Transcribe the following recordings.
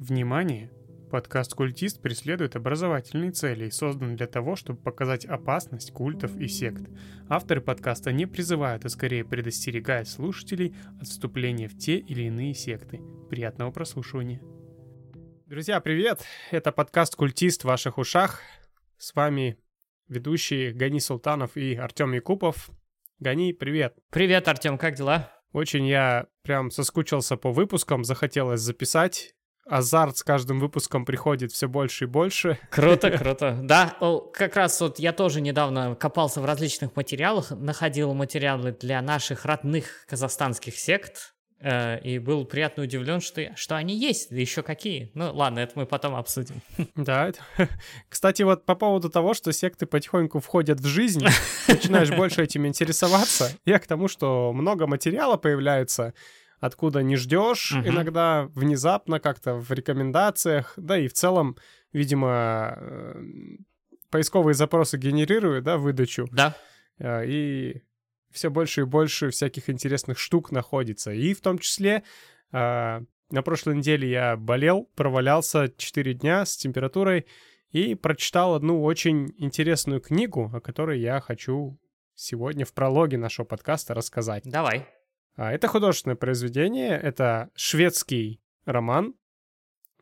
Внимание! Подкаст «Культист» преследует образовательные цели и создан для того, чтобы показать опасность культов и сект. Авторы подкаста не призывают, а скорее предостерегают слушателей от вступления в те или иные секты. Приятного прослушивания. Друзья, привет! Это подкаст «Культист» в ваших ушах. С вами ведущие Гани Султанов и Артем Якупов. Гани, привет! Привет, Артем, как дела? Очень я прям соскучился по выпускам, захотелось записать. Азарт с каждым выпуском приходит все больше и больше. Круто, круто. Да, как раз вот я тоже недавно копался в различных материалах, находил материалы для наших родных казахстанских сект, э, и был приятно удивлен, что, что они есть, да еще какие. Ну ладно, это мы потом обсудим. Да, это... кстати, вот по поводу того, что секты потихоньку входят в жизнь, начинаешь больше этим интересоваться, я к тому, что много материала появляется, откуда не ждешь, угу. иногда внезапно как-то в рекомендациях, да и в целом, видимо, э, поисковые запросы генерируют, да, выдачу. Да. Э, и все больше и больше всяких интересных штук находится. И в том числе э, на прошлой неделе я болел, провалялся 4 дня с температурой и прочитал одну очень интересную книгу, о которой я хочу сегодня в прологе нашего подкаста рассказать. Давай. А, это художественное произведение, это шведский роман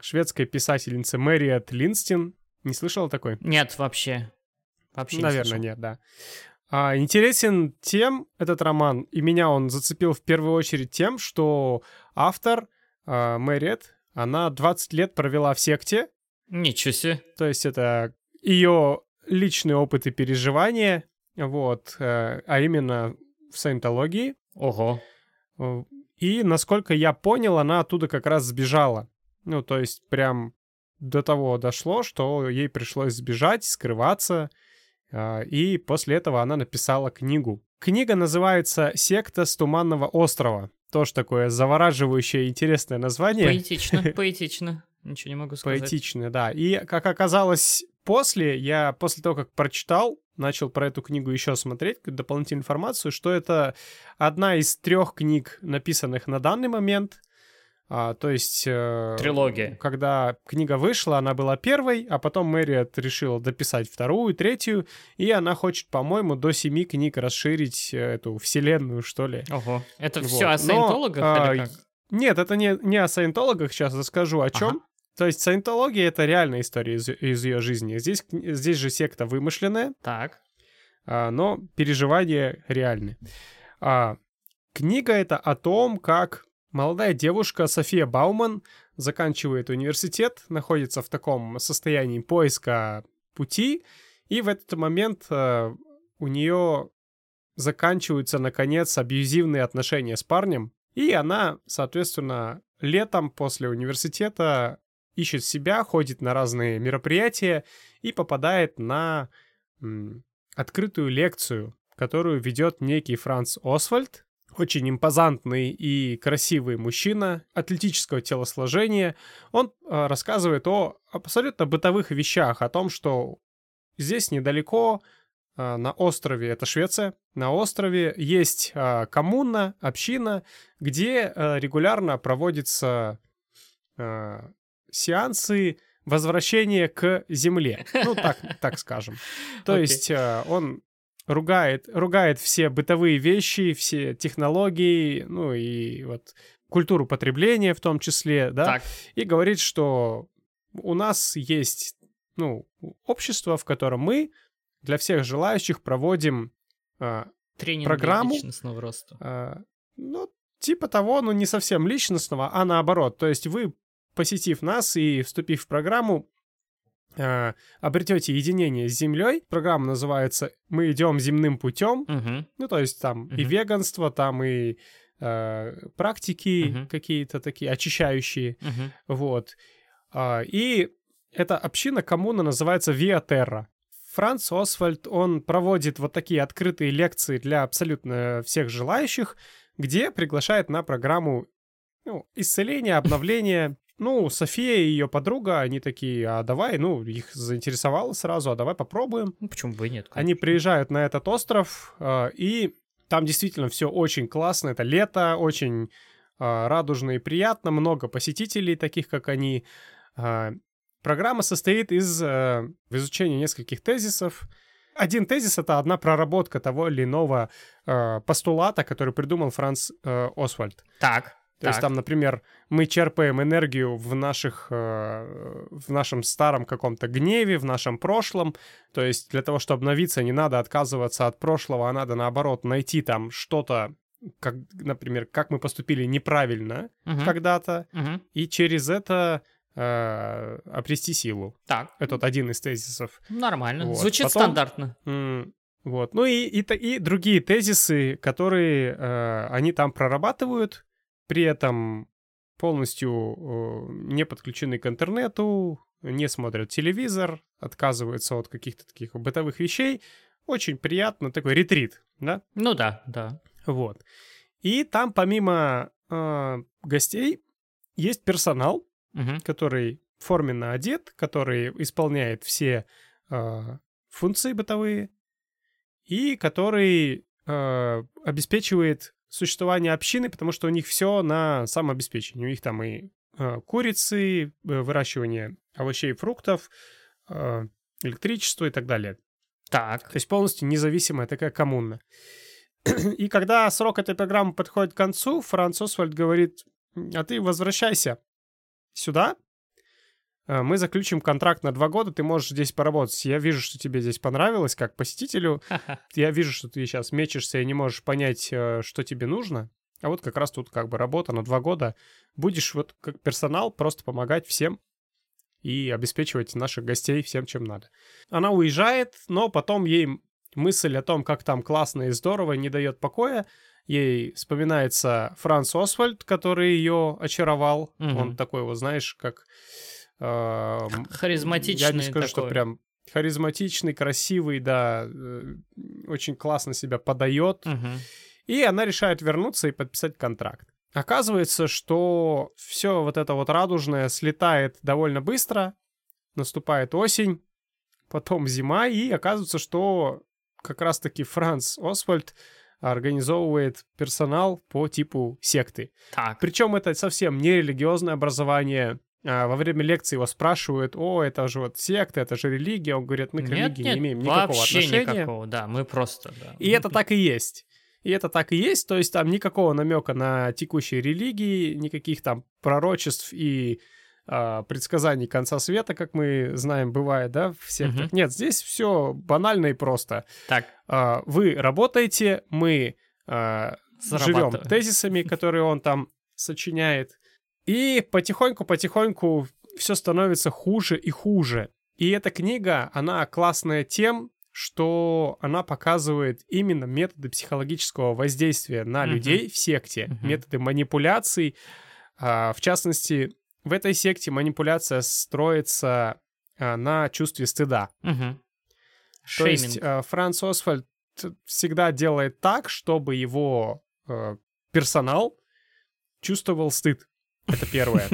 шведской писательницы Мэриет Линстин. Не слышала такой? Нет, вообще. Вообще Наверное, не нет, да. А, интересен тем этот роман, и меня он зацепил в первую очередь тем, что автор а, Мэриет, она 20 лет провела в секте. Ничего себе. То есть это ее личный опыт и переживания, вот, э, а именно в саентологии. Ого. Э, и, насколько я понял, она оттуда как раз сбежала. Ну, то есть прям до того дошло, что ей пришлось сбежать, скрываться, а, и после этого она написала книгу. Книга называется «Секта с Туманного острова». Тоже такое завораживающее интересное название. Поэтично, поэтично. Ничего не могу сказать. Поэтично, да. И, как оказалось, после, я после того, как прочитал, начал про эту книгу еще смотреть, дополнительную информацию, что это одна из трех книг, написанных на данный момент. А, то есть... Э, Трилогия. Когда книга вышла, она была первой, а потом Мэриот решила дописать вторую, третью, и она хочет, по-моему, до семи книг расширить э, эту вселенную, что ли. Ого. Это вот. все о саентологах Но, или как? Нет, это не, не о саентологах, сейчас расскажу о чем. Ага. То есть саентология — это реальная история из, из ее жизни. Здесь, здесь же секта вымышленная. Так. А, но переживания реальны. А, книга это о том, как молодая девушка София Бауман заканчивает университет, находится в таком состоянии поиска пути, и в этот момент а, у нее заканчиваются, наконец, абьюзивные отношения с парнем, и она, соответственно, летом после университета ищет себя, ходит на разные мероприятия и попадает на м, открытую лекцию, которую ведет некий Франц Освальд, очень импозантный и красивый мужчина атлетического телосложения. Он э, рассказывает о абсолютно бытовых вещах, о том, что здесь недалеко э, на острове, это Швеция, на острове есть э, коммуна, община, где регулярно проводится сеансы возвращения к Земле. Ну, так, так скажем. То okay. есть э, он ругает, ругает все бытовые вещи, все технологии, ну и вот культуру потребления в том числе, да, так. и говорит, что у нас есть, ну, общество, в котором мы для всех желающих проводим э, программу. личностного роста. Э, ну, типа того, но не совсем личностного, а наоборот. То есть вы посетив нас и вступив в программу, э, обретете единение с Землей. Программа называется «Мы идем земным путем». Угу. Ну, то есть там угу. и веганство, там и э, практики угу. какие-то такие очищающие. Угу. Вот. Э, и эта община, коммуна называется Виа Терра. Франц Освальд, он проводит вот такие открытые лекции для абсолютно всех желающих, где приглашает на программу ну, исцеления, обновления ну, София и ее подруга, они такие, а давай, ну, их заинтересовало сразу, а давай попробуем. Ну, почему бы и нет? Конечно. Они приезжают на этот остров, э, и там действительно все очень классно, это лето, очень а, радужно и приятно, много посетителей, таких как они. А, программа состоит из э, изучения нескольких тезисов. Один тезис — это одна проработка того или иного э, постулата, который придумал Франц э, Освальд. Так. То так. есть там, например, мы черпаем энергию в наших, э, в нашем старом каком-то гневе, в нашем прошлом. То есть для того, чтобы обновиться, не надо отказываться от прошлого, а надо наоборот найти там что-то, как, например, как мы поступили неправильно Мгм. когда-то, Мгм. и через это э, обрести силу. Так. Это вот один из тезисов. Нормально. Вот. Звучит Потом- стандартно. М, Вот. Ну и, и, и другие тезисы, которые э, они там прорабатывают, при этом полностью э, не подключены к интернету, не смотрят телевизор, отказываются от каких-то таких бытовых вещей. Очень приятно, такой ретрит, да? Ну да, да. Вот. И там помимо э, гостей есть персонал, Мгм. который форменно одет, который исполняет все э, функции бытовые и который э, обеспечивает существование общины, потому что у них все на самообеспечении. У них там и э, курицы, э, выращивание овощей и фруктов, э, электричество и так далее. Так. То есть полностью независимая такая коммуна. И когда срок этой программы подходит к концу, Франц Освальд говорит, а ты возвращайся сюда, мы заключим контракт на два года, ты можешь здесь поработать. Я вижу, что тебе здесь понравилось, как посетителю. Я вижу, что ты сейчас мечешься и не можешь понять, э, что тебе нужно. А вот как раз тут как бы работа на два года. Будешь вот как персонал просто помогать всем и обеспечивать наших гостей всем, чем надо. Она уезжает, но потом ей мысль о том, как там классно и здорово, не дает покоя. Ей вспоминается Франц Освальд, который ее очаровал. Мгм. Он такой вот, знаешь, как... Харизматичный Я не скажу, что такой. прям харизматичный, красивый, да, э, очень классно себя подает. Мгм. И она решает вернуться и подписать контракт. Оказывается, что все вот это вот радужное слетает довольно быстро, наступает осень, потом зима, и оказывается, что как раз-таки Франц Освальд организовывает персонал по типу секты. Так. Причем это совсем не религиозное образование. А, Во время лекции его спрашивают, о, это же вот секта, это же религия. Он говорит, мы к Нет, религии нет, не имеем никакого вообще отношения. никакого, да, мы просто, да. И это так и есть. И это так и есть, то есть там никакого намека на текущие религии, никаких там пророчеств и а, предсказаний конца света, как мы знаем, бывает, да, в сектах. Мгм. Нет, здесь все банально и просто. Так, А, вы работаете, мы а, живем тезисами, которые он там сочиняет. И потихоньку-потихоньку все становится хуже и хуже. И эта книга, она классная тем, что она показывает именно методы психологического воздействия на Мгм. людей в секте, Мгм. методы манипуляций. А, В частности, в этой секте манипуляция строится а, на чувстве стыда. Мгм. То есть э, Франц Освальд всегда делает так, чтобы его персонал чувствовал стыд. Это первое.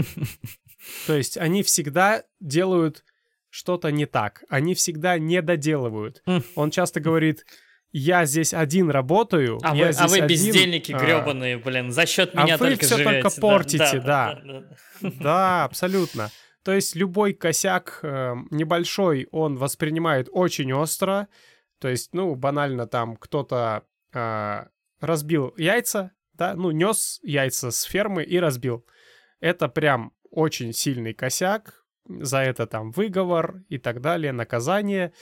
То есть они всегда делают что-то не так. Они всегда не доделывают. М. Он часто говорит, я здесь один работаю, А вы, а вы один, бездельники а, гребаные, блин, за счет а меня вы только всё живете. только Да, портите, да. Да, абсолютно. То есть любой косяк э, небольшой он воспринимает очень остро. То есть, ну, банально там кто-то э, разбил яйца, да, ну, нес яйца с фермы и разбил. Это прям очень сильный косяк. За это там выговор и так далее, наказание.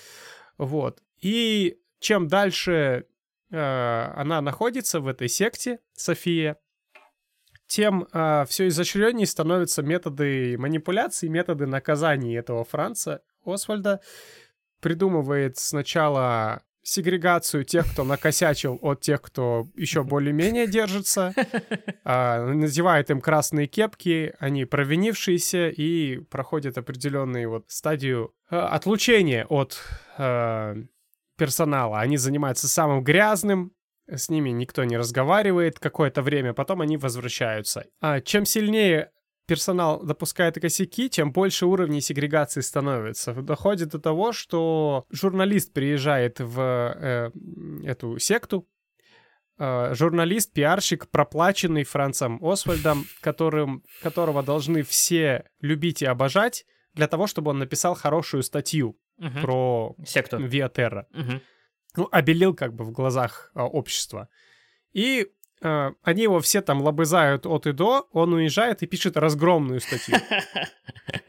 Вот. И чем дальше э, она находится в этой секте, София, тем все изощреннее становятся методы манипуляции, методы наказаний этого Франца Освальда. Придумывает сначала сегрегацию тех, кто накосячил, от тех, кто еще более-менее держится. А, надевает им красные кепки, они провинившиеся и проходят определенную вот стадию э, отлучения от э, персонала. Они занимаются самым грязным, с ними никто не разговаривает какое-то время, потом они возвращаются. А чем сильнее персонал допускает косяки, тем больше уровней сегрегации становится. Доходит до того, что журналист приезжает в э, эту секту, э, журналист, пиарщик, проплаченный Францем Освальдом, которым, которого должны все любить и обожать, для того, чтобы он написал хорошую статью Мгм. про Секту. Виатерра. Мгм. Ну, обелил как бы в глазах а, общества. И э, они его все там лобызают от и до, он уезжает и пишет разгромную статью.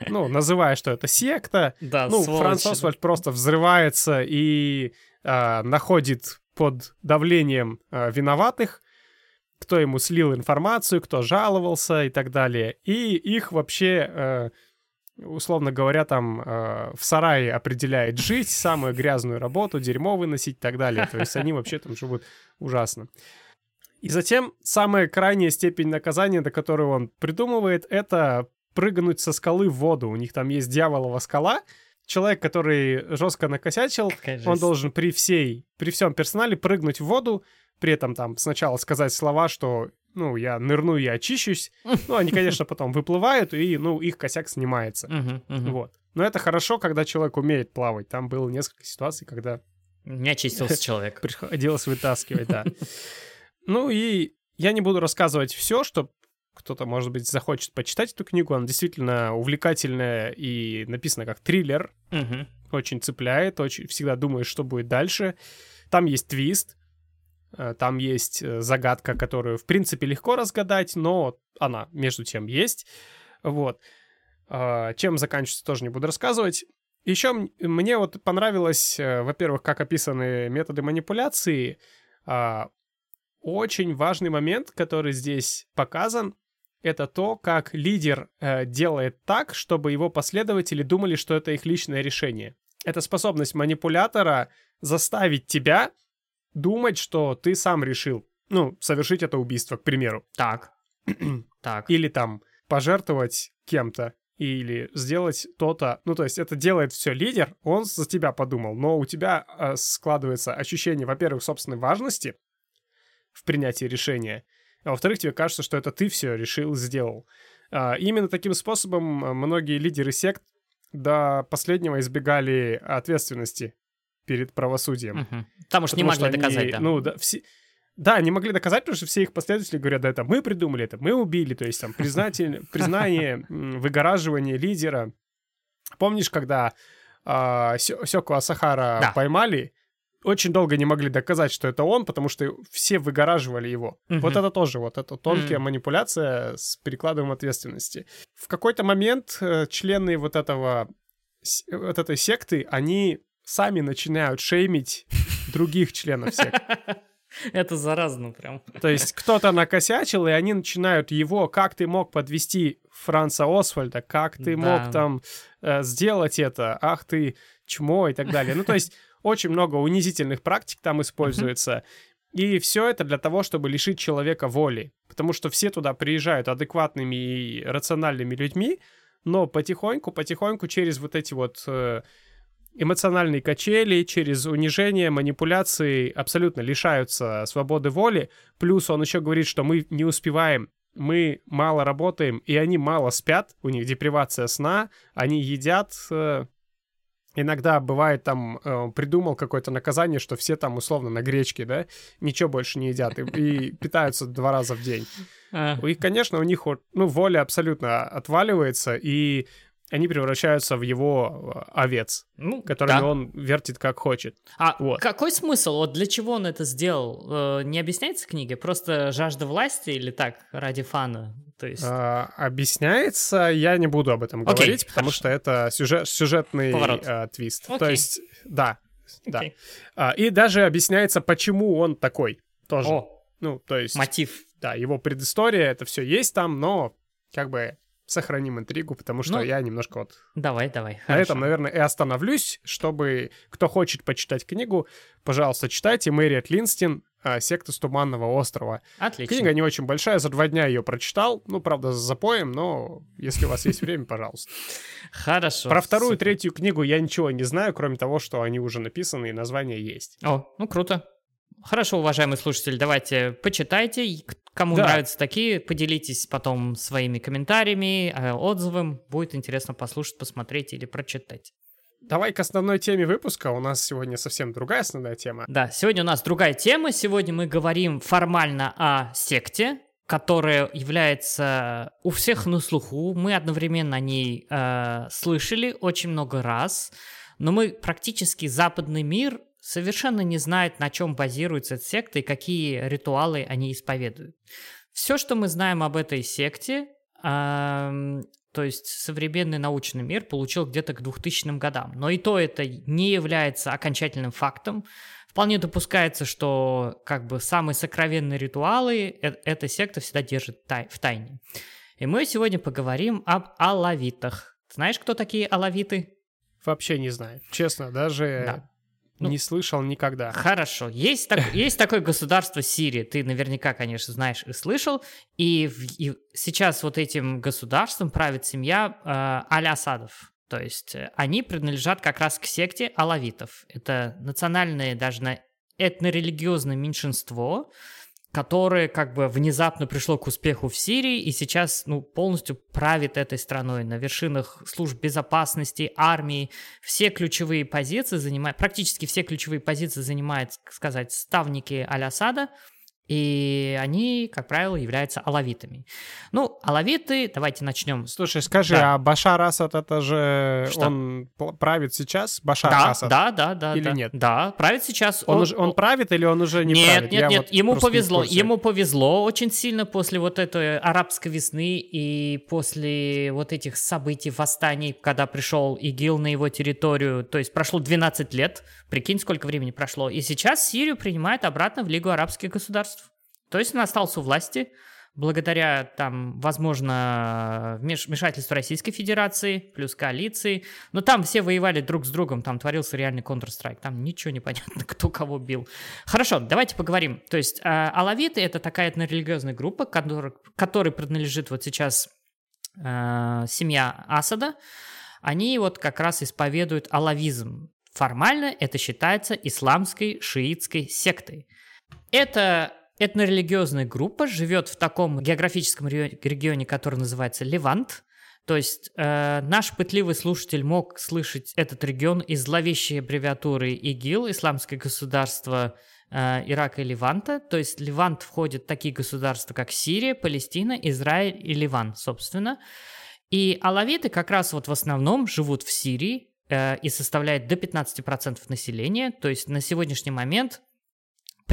Ну, называя, что это секта. Да, Ну, Франц просто взрывается и а, находит под давлением а, виноватых, кто ему слил информацию, кто жаловался и так далее. И их вообще, э, условно говоря, там э, в сарае определяет жить, самую грязную работу, дерьмо выносить и так далее. То есть они вообще там живут ужасно. И затем самая крайняя степень наказания, до которой он придумывает, это прыгнуть со скалы в воду. У них там есть дьяволова скала. Человек, который жестко накосячил, он должен при всей, при всем персонале прыгнуть в воду, при этом там сначала сказать слова, что, ну, я нырну и очищусь. Ну, они, конечно, потом выплывают, и, ну, их косяк снимается. Вот. Но это хорошо, когда человек умеет плавать. Там было несколько ситуаций, когда Не очистился человек. приходилось вытаскивать, да. Ну и я не буду рассказывать все, что кто-то, может быть, захочет почитать эту книгу. Она действительно увлекательная и написана как триллер. Мгм. Очень цепляет, очень всегда думаешь, что будет дальше. Там есть твист, э, там есть э, загадка, которую, в принципе, легко разгадать, но она, между тем, есть. Вот. А, Чем заканчивается, тоже не буду рассказывать. Еще мне вот понравилось, э, во-первых, как описаны методы манипуляции. Очень важный момент, который здесь показан, это то, как лидер э, делает так, чтобы его последователи думали, что это их личное решение. Это способность манипулятора заставить тебя думать, что ты сам решил, ну, совершить это убийство, к примеру. Так. Так. Или там пожертвовать кем-то, или сделать то-то. Ну, то есть это делает все лидер, он за тебя подумал, но у тебя э, складывается ощущение, во-первых, собственной важности в принятии решения, а во-вторых, тебе кажется, что это ты все решил, сделал. А, именно таким способом э, многие лидеры сект до последнего избегали ответственности перед правосудием. Мгм. Потому что не Потому могли что они, доказать, да. Ну, да, все... Да, не могли доказать, потому что все их последователи говорят, да, это мы придумали это, мы убили, то есть там признатель, признание, выгораживание лидера. Помнишь, когда а, Сё- Сёку Асахара Да. поймали, очень долго не могли доказать, что это он, потому что все выгораживали его. Мгм. Вот это тоже, вот это тонкая Мгм. манипуляция с перекладываем ответственности. В какой-то момент э, члены вот этого с- вот этой секты, они сами начинают шеймить других членов секты. Это заразно прям. То есть кто-то накосячил, и они начинают его, как ты мог подвести Франца Освальда, как ты Да. мог там э, сделать это, ах ты чмо и так далее. Ну, то есть очень много унизительных практик там используется. И все это для того, чтобы лишить человека воли. Потому что все туда приезжают адекватными и рациональными людьми, но потихоньку, потихоньку через вот эти вот э, эмоциональные качели, через унижение, манипуляции абсолютно лишаются свободы воли. Плюс он еще говорит, что мы не успеваем, мы мало работаем, и они мало спят, у них депривация сна, они едят. Иногда бывает там, э, придумал какое-то наказание, что все там условно на гречке, да, ничего больше не едят и, и питаются два раза в день. А, И, конечно, у них ну, воля абсолютно отваливается, и они превращаются в его э, овец, Ну, которыми да. он вертит как хочет. А Вот. какой смысл? Вот для чего он это сделал? Э, Не объясняется в книге? Просто жажда власти или так, ради фана? То есть... А, объясняется, я не буду об этом Окей, говорить, потому хорошо. что это сюжет, сюжетный Поворот. э, твист. То Окей. есть, да, да. Окей. А, и даже объясняется, почему он такой тоже. О, Ну, то есть, мотив. да, его предыстория, это все есть там, но как бы сохраним интригу, потому что Ну, я немножко вот Давай, давай. На хорошо. этом, наверное, и остановлюсь, чтобы кто хочет почитать книгу, пожалуйста, читайте Мэриет Линстин а, «Секта с Туманного острова». Отлично. Книга не очень большая, за два дня ее прочитал, ну, правда, с запоем, но если у вас есть время, пожалуйста. Хорошо. Про вторую и третью книгу я ничего не знаю, кроме того, что они уже написаны и название есть. О, ну круто. Хорошо, уважаемые слушатели, давайте почитайте. Кому Да. нравятся такие, поделитесь потом своими комментариями, э, отзывом. Будет интересно послушать, посмотреть или прочитать. давай к основной теме выпуска. У нас сегодня совсем другая основная тема. Да, сегодня у нас другая тема. Сегодня мы говорим формально о секте, которая является у всех на слуху. Мы одновременно о ней э, слышали очень много раз, но мы практически западный мир совершенно не знает, на чем базируется эта секта и какие ритуалы они исповедуют. Все, что мы знаем об этой секте, то есть современный научный мир получил где-то к 2000 годам. Но и то это не является окончательным фактом. Вполне допускается, что как бы самые сокровенные ритуалы э эта секта всегда держит тай в тайне. И мы сегодня поговорим об алавитах. Знаешь, кто такие алавиты? Вообще не знаю. Честно, даже да. Ну, не слышал никогда. Хорошо. Есть, так, есть такое государство Сирия. Ты наверняка, конечно, знаешь и слышал. И, и сейчас вот этим государством правит семья э, Аль-Асадов. То есть э, они принадлежат как раз к секте алавитов. Это национальное, даже на этнорелигиозное меньшинство, которое как бы внезапно пришло к успеху в Сирии и сейчас ну, полностью правит этой страной на вершинах служб безопасности, армии. Все ключевые позиции занимают, практически все ключевые позиции занимают, сказать, ставники Аль-Асада – и они, как правило, являются алавитами. Ну, алавиты, давайте начнем. Слушай, скажи, да. а Башар Асад это же Что? он правит сейчас? Башар да, Асад? Да, да, да. Или да, нет? Да, правит сейчас. Он, он, уже, он правит или он уже не нет, правит? Нет, нет, нет. Вот ему повезло. Ему повезло очень сильно после вот этой арабской весны и после вот этих событий, восстаний, когда пришел ИГИЛ на его территорию. То есть прошло 12 лет. Прикинь, сколько времени прошло. И сейчас Сирию принимает обратно в Лигу арабских государств. То есть он остался у власти благодаря, там, возможно, вмешательству Российской Федерации, плюс коалиции. Но там все воевали друг с другом, там творился реальный Counter-Strike, там ничего не понятно, кто кого бил. Хорошо, давайте поговорим. То есть э, алавиты — это такая этнорелигиозная группа, который, которой принадлежит вот сейчас э, семья Асада. Они вот как раз исповедуют алавизм. Формально это считается исламской шиитской сектой. Это этнорелигиозная группа живет в таком географическом регионе, который называется Левант. То есть э, наш пытливый слушатель мог слышать этот регион из зловещей аббревиатуры ИГИЛ, Исламское государство э, Ирака и Ливанта. То есть Ливант входит такие государства, как Сирия, Палестина, Израиль и Ливан, собственно. И алавиты как раз вот в основном живут в Сирии э, и составляют до 15% населения. То есть на сегодняшний момент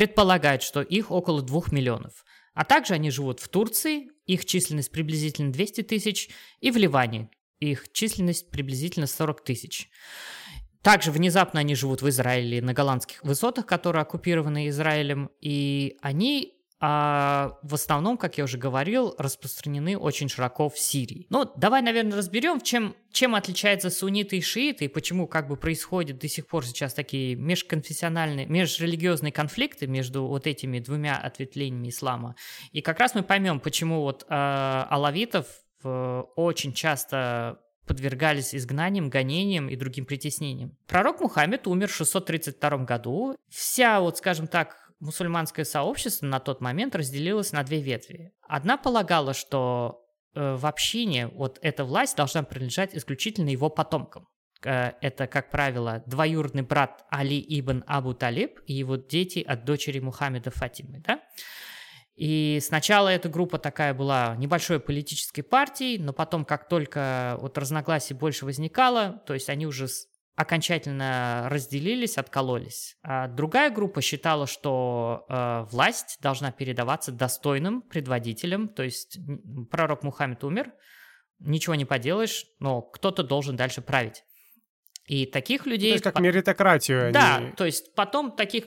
предполагают, что их около 2 миллионов. А также они живут в Турции, их численность приблизительно 200 тысяч, и в Ливане, их численность приблизительно 40 тысяч. Также внезапно они живут в Израиле на голландских высотах, которые оккупированы Израилем, и они а в основном, как я уже говорил, распространены очень широко в Сирии. Ну, давай, наверное, разберем, чем, чем отличаются сунниты и шииты, и почему как бы происходят до сих пор сейчас такие межконфессиональные, межрелигиозные конфликты между вот этими двумя ответвлениями ислама. И как раз мы поймем, почему вот э, алавитов э, очень часто подвергались изгнаниям, гонениям и другим притеснениям. Пророк Мухаммед умер в 632 году. Вся, вот скажем так, мусульманское сообщество на тот момент разделилось на две ветви. Одна полагала, что э, в общине вот эта власть должна принадлежать исключительно его потомкам. Э, это, как правило, двоюродный брат Али ибн Абу Талиб и его дети от дочери Мухаммеда Фатимы. Да? И сначала эта группа такая была небольшой политической партией, но потом, как только вот разногласий больше возникало, то есть они уже окончательно разделились, откололись. А другая группа считала, что э, власть должна передаваться достойным предводителям, то есть пророк Мухаммед умер, ничего не поделаешь, но кто-то должен дальше править. И таких людей... То есть как меритократию. Да, они... то есть потом таких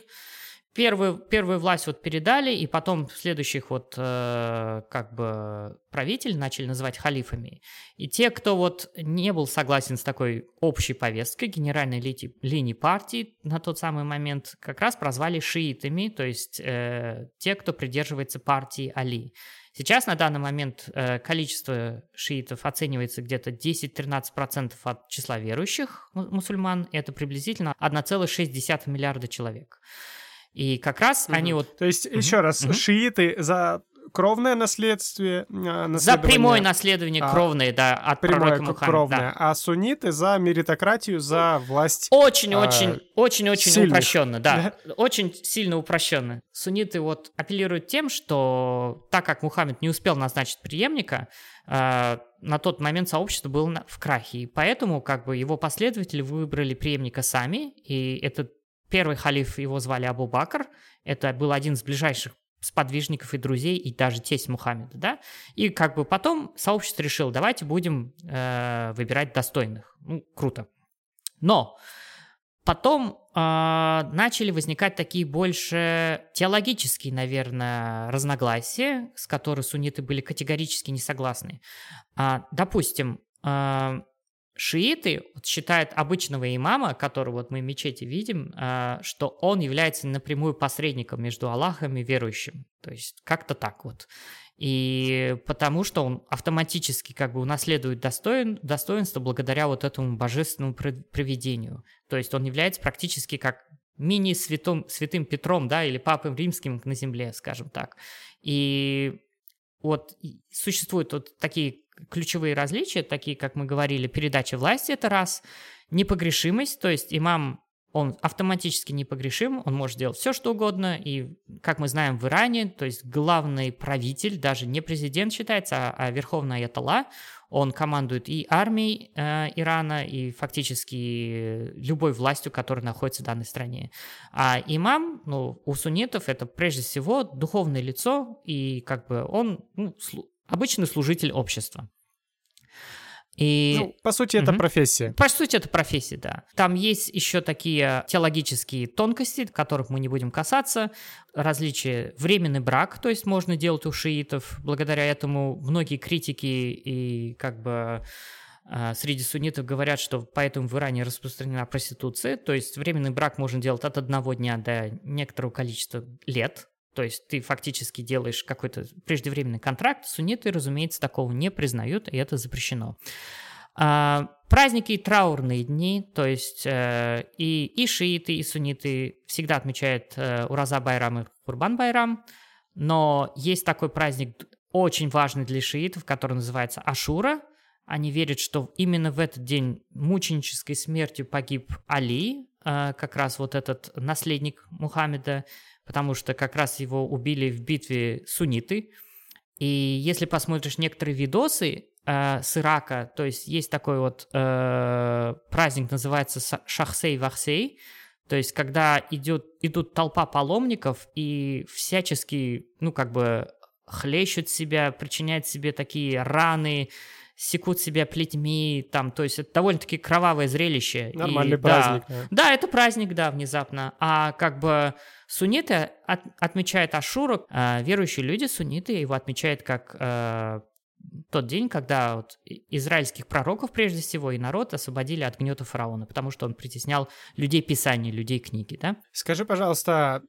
первую, первую власть вот передали, и потом следующих вот э, как бы правителей начали называть халифами. И те, кто вот не был согласен с такой общей повесткой генеральной ли, линии партии на тот самый момент, как раз прозвали шиитами, то есть э, те, кто придерживается партии Али. Сейчас на данный момент э, количество шиитов оценивается где-то 10-13% от числа верующих мусульман. Это приблизительно 1,6 миллиарда человек. И как раз угу. они вот... То есть, угу. еще раз, угу. шииты за кровное наследствие. За прямое наследование а, кровное, да, от прямое пророка кровное, да. а сунниты за меритократию, за власть. Очень-очень, а, очень-очень упрощенно, да, очень сильно упрощенно. Сунниты вот апеллируют тем, что так как Мухаммед не успел назначить преемника, а, на тот момент сообщество было в крахе, и поэтому как бы его последователи выбрали преемника сами, и этот первый халиф его звали Абу Бакр, это был один из ближайших сподвижников и друзей, и даже тесть Мухаммеда, да, и как бы потом сообщество решило, давайте будем э, выбирать достойных, ну, круто. Но потом э, начали возникать такие больше теологические, наверное, разногласия, с которыми сунниты были категорически не согласны. А, допустим, э, шииты вот, считают обычного имама, которого вот мы в мечети видим, э, что он является напрямую посредником между Аллахом и верующим. То есть как-то так вот. И потому что он автоматически как бы унаследует достоин, достоинство благодаря вот этому божественному проведению. То есть он является практически как мини-святым святым Петром, да, или Папой Римским на земле, скажем так. И вот существуют вот такие ключевые различия, такие, как мы говорили, передача власти – это раз, непогрешимость, то есть имам он автоматически непогрешим, он может делать все, что угодно, и, как мы знаем в Иране, то есть главный правитель, даже не президент считается, а, а верховный аятолла, он командует и армией э, Ирана, и фактически любой властью, которая находится в данной стране. А имам, ну, у суннитов это прежде всего духовное лицо, и как бы он ну, обычный служитель общества. И... Ну, по сути, это угу. профессия. По сути, это профессия, да. Там есть еще такие теологические тонкости, которых мы не будем касаться. Различие временный брак, то есть можно делать у шиитов. Благодаря этому многие критики и как бы а, среди суннитов говорят, что поэтому в Иране распространена проституция, то есть временный брак можно делать от одного дня до некоторого количества лет, то есть ты фактически делаешь какой-то преждевременный контракт, сунниты, разумеется, такого не признают, и это запрещено. А, праздники и траурные дни, то есть э, и, и шииты, и сунниты всегда отмечают э, Ураза Байрам и Курбан Байрам, но есть такой праздник очень важный для шиитов, который называется Ашура. Они верят, что именно в этот день мученической смертью погиб Али, э, как раз вот этот наследник Мухаммеда, потому что как раз его убили в битве сунниты. И если посмотришь некоторые видосы э, с Ирака, то есть есть такой вот э, праздник, называется Шахсей-Вахсей, то есть когда идет, идут толпа паломников и всячески, ну как бы хлещут себя, причиняют себе такие раны, секут себя плетьми, там, то есть это довольно-таки кровавое зрелище. Нормальный и, праздник. Да, да, это праздник, да, внезапно. А как бы Сунниты от, отмечают Ашуру, э, верующие люди, сунниты, его отмечают как э, тот день, когда вот израильских пророков, прежде всего, и народ освободили от гнета фараона, потому что он притеснял людей Писания, людей книги, да? Скажи, пожалуйста, а,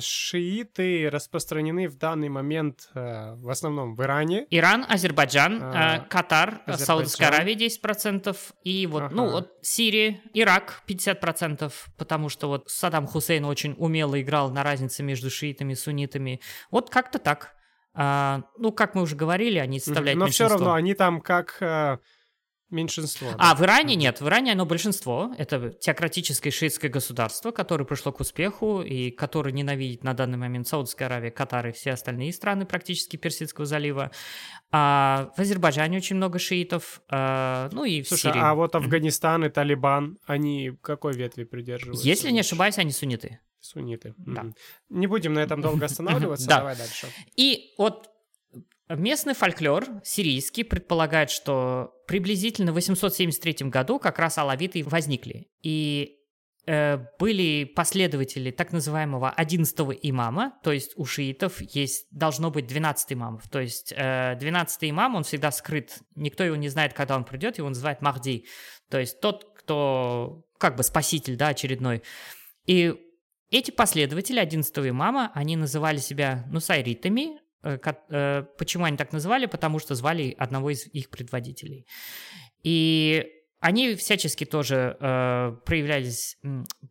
шииты распространены в данный момент э, в основном в Иране. Иран, Азербайджан, а, э, Катар, Азербайджан. Саудовская Аравия 10%, и вот, ага. ну, вот Сирия, Ирак 50%, потому что вот Саддам Хусейн очень умело играл на разнице между шиитами и суннитами. Вот как-то так. А, ну, как мы уже говорили, они составляют Но все равно они там как Меньшинство. А в Иране нет, в Иране оно большинство. Это теократическое шиитское государство, которое пришло к успеху и которое ненавидит на данный момент Саудовская Аравия, Катар и все остальные страны практически Персидского залива. А в Азербайджане очень много шиитов, а, ну и в Слушай, Сирии. а вот Афганистан и Талибан, они какой ветви придерживаются? Если не ошибаюсь, они сунниты. Сунниты. Да. Не будем на этом долго останавливаться, давай дальше. И вот Местный фольклор сирийский предполагает, что приблизительно в 873 году как раз алавиты возникли. И э, были последователи так называемого 11 имама, то есть у шиитов есть, должно быть 12 имамов. То есть э, 12 имам, он всегда скрыт, никто его не знает, когда он придет, его называют Махди. То есть тот, кто как бы спаситель, да, очередной. И эти последователи 11 имама, они называли себя нусайритами, почему они так называли? Потому что звали одного из их предводителей. И они всячески тоже э, проявлялись,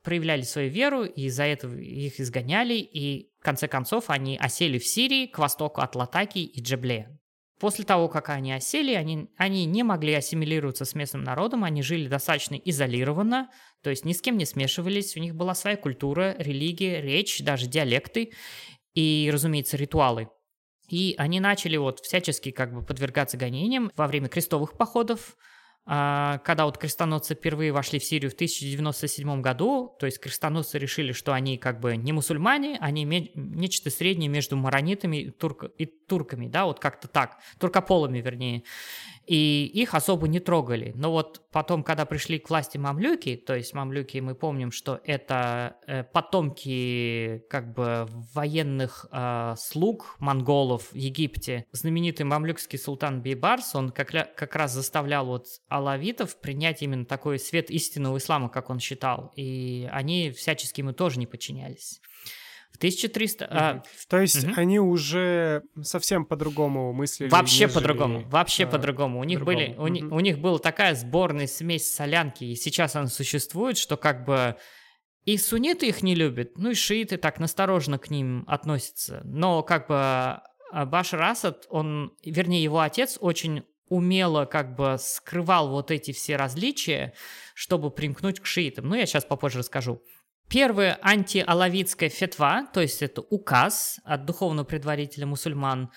проявляли свою веру, и за это их изгоняли. И конце концов они осели в Сирии к востоку от Латаки и Джебле. После того, как они осели, они, они не могли ассимилироваться с местным народом, они жили достаточно изолированно, то есть ни с кем не смешивались, у них была своя культура, религия, речь, даже диалекты и, разумеется, ритуалы. И они начали вот всячески как бы подвергаться гонениям во время крестовых походов, а, когда вот крестоносцы впервые вошли в Сирию в 1097 году, то есть крестоносцы решили, что они как бы не мусульмане, они нечто среднее между маронитами и, турк, и турками, да, вот как-то так, туркополами вернее и их особо не трогали. Но вот потом, когда пришли к власти мамлюки, то есть мамлюки, мы помним, что это э, потомки как бы военных э, слуг монголов в Египте. Знаменитый мамлюкский султан Бейбарс, он как, как раз заставлял вот алавитов принять именно такой свет истинного ислама, как он считал, и они всячески ему тоже не подчинялись. В 1300... Mm-hmm. А, То есть mm-hmm. они уже совсем по-другому мыслили? Вообще нежели... по-другому, вообще а, по-другому. У них, были, у, mm-hmm. у них была такая сборная смесь солянки, и сейчас она существует, что как бы и сунниты их не любят, ну и шииты так настороженно к ним относятся. Но как бы а, Башар Асад, он, вернее, его отец очень умело как бы скрывал вот эти все различия, чтобы примкнуть к шиитам. Ну, я сейчас попозже расскажу. Первая антиалавитская фетва, то есть это указ от духовного предварителя мусульман,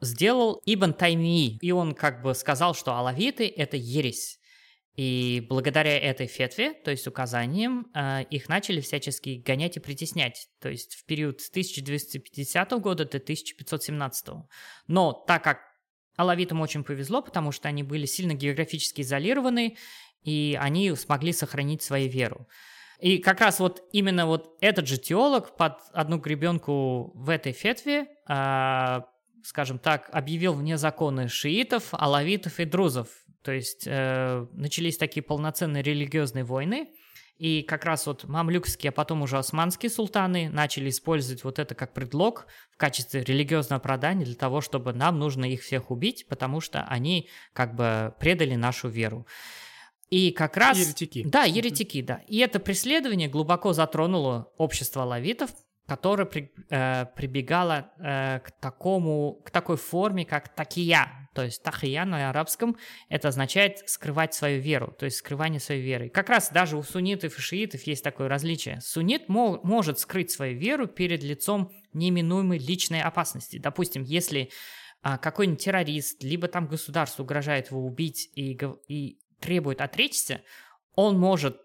сделал Ибн Тайми, и он как бы сказал, что алавиты — это ересь. И благодаря этой фетве, то есть указаниям, э, их начали всячески гонять и притеснять, то есть в период с 1250 года до 1517. Но так как алавитам очень повезло, потому что они были сильно географически изолированы, и они смогли сохранить свою веру. И как раз вот именно вот этот же теолог под одну гребенку в этой фетве, э, скажем так, объявил вне законы шиитов, алавитов и друзов. То есть э, начались такие полноценные религиозные войны, и как раз вот мамлюкские, а потом уже османские султаны начали использовать вот это как предлог в качестве религиозного оправдания для того, чтобы нам нужно их всех убить, потому что они как бы предали нашу веру. И как раз... Еретики. Да, еретики, да. И это преследование глубоко затронуло общество лавитов, которое при, э, прибегало э, к такому, к такой форме, как такия. То есть тахия на арабском это означает скрывать свою веру, то есть скрывание своей веры. Как раз даже у суннитов и шиитов есть такое различие. Суннит мо- может скрыть свою веру перед лицом неминуемой личной опасности. Допустим, если а, какой-нибудь террорист, либо там государство угрожает его убить и, и требует отречься, он может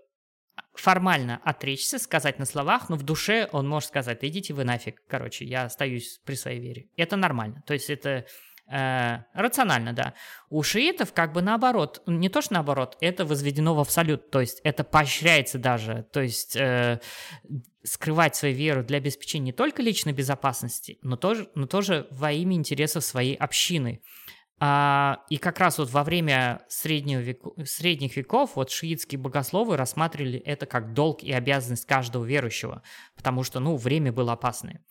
формально отречься, сказать на словах, но в душе он может сказать, идите вы нафиг, короче, я остаюсь при своей вере. Это нормально, то есть это э, рационально, да. У шиитов как бы наоборот, не то что наоборот, это возведено в абсолют, то есть это поощряется даже, то есть э, скрывать свою веру для обеспечения не только личной безопасности, но тоже, но тоже во имя интересов своей общины. А, и как раз вот во время среднего веку, средних веков вот шиитские богословы рассматривали это как долг и обязанность каждого верующего, потому что, ну, время было опасное.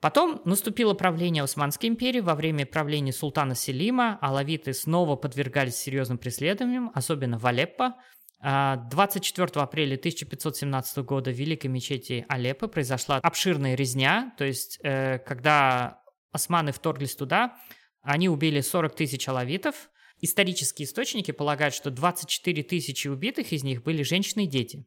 Потом наступило правление Османской империи. Во время правления султана Селима алавиты снова подвергались серьезным преследованиям, особенно в Алеппо. 24 а, апреля 1517 года в Великой мечети Алеппо произошла обширная резня, то есть э, когда османы вторглись туда, они убили 40 тысяч алавитов. Исторические источники полагают, что 24 тысячи убитых из них были женщины и дети.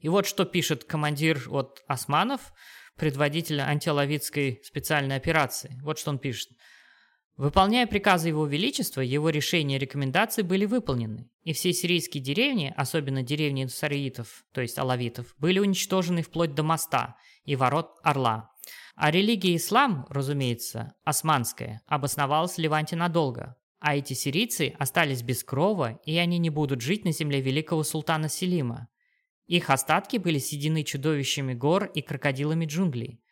И вот что пишет командир от османов, предводитель антиалавитской специальной операции. Вот что он пишет. Выполняя приказы Его Величества, его решения и рекомендации были выполнены, и все сирийские деревни, особенно деревни сариитов, то есть алавитов, были уничтожены вплоть до моста и ворот Орла. А религия ислам, разумеется, османская, обосновалась в Ливанте надолго, а эти сирийцы остались без крова, и они не будут жить на земле великого султана Селима. Их остатки были съедены чудовищами гор и крокодилами джунглей.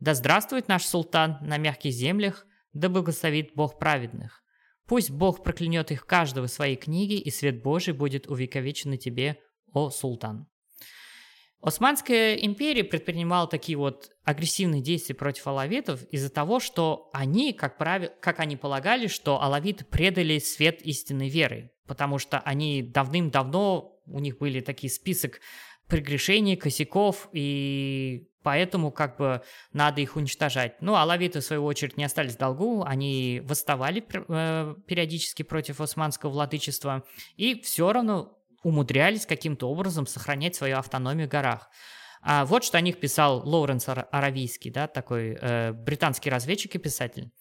Да здравствует наш султан на мягких землях, да благословит Бог праведных. Пусть Бог проклянет их каждого своей книге, и свет Божий будет увековечен на тебе, о султан. Османская империя предпринимала такие вот агрессивные действия против алавитов из-за того, что они, как правило, как они полагали, что алавиты предали свет истинной веры, потому что они давным-давно, у них были такие список прегрешений, косяков, и поэтому как бы надо их уничтожать. Ну, алавиты, в свою очередь, не остались в долгу, они восставали э, периодически против османского владычества, и все равно умудрялись каким-то образом сохранять свою автономию в горах. А вот что о них писал Лоуренс Аравийский, да, такой э, британский разведчик и писатель.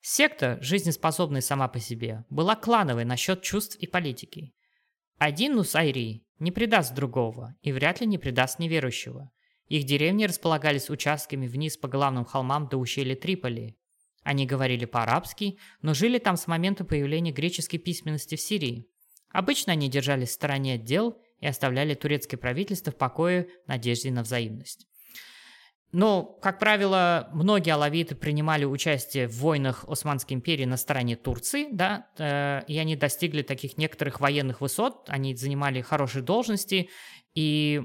Секта, жизнеспособная сама по себе, была клановой насчет чувств и политики. Один Нусайри не предаст другого и вряд ли не предаст неверующего. Их деревни располагались участками вниз по главным холмам до ущелья Триполи. Они говорили по-арабски, но жили там с момента появления греческой письменности в Сирии. Обычно они держались в стороне от дел и оставляли турецкое правительство в покое в надежде на взаимность. Но, как правило, многие алавиты принимали участие в войнах Османской империи на стороне Турции, да, э, и они достигли таких некоторых военных высот, они занимали хорошие должности, и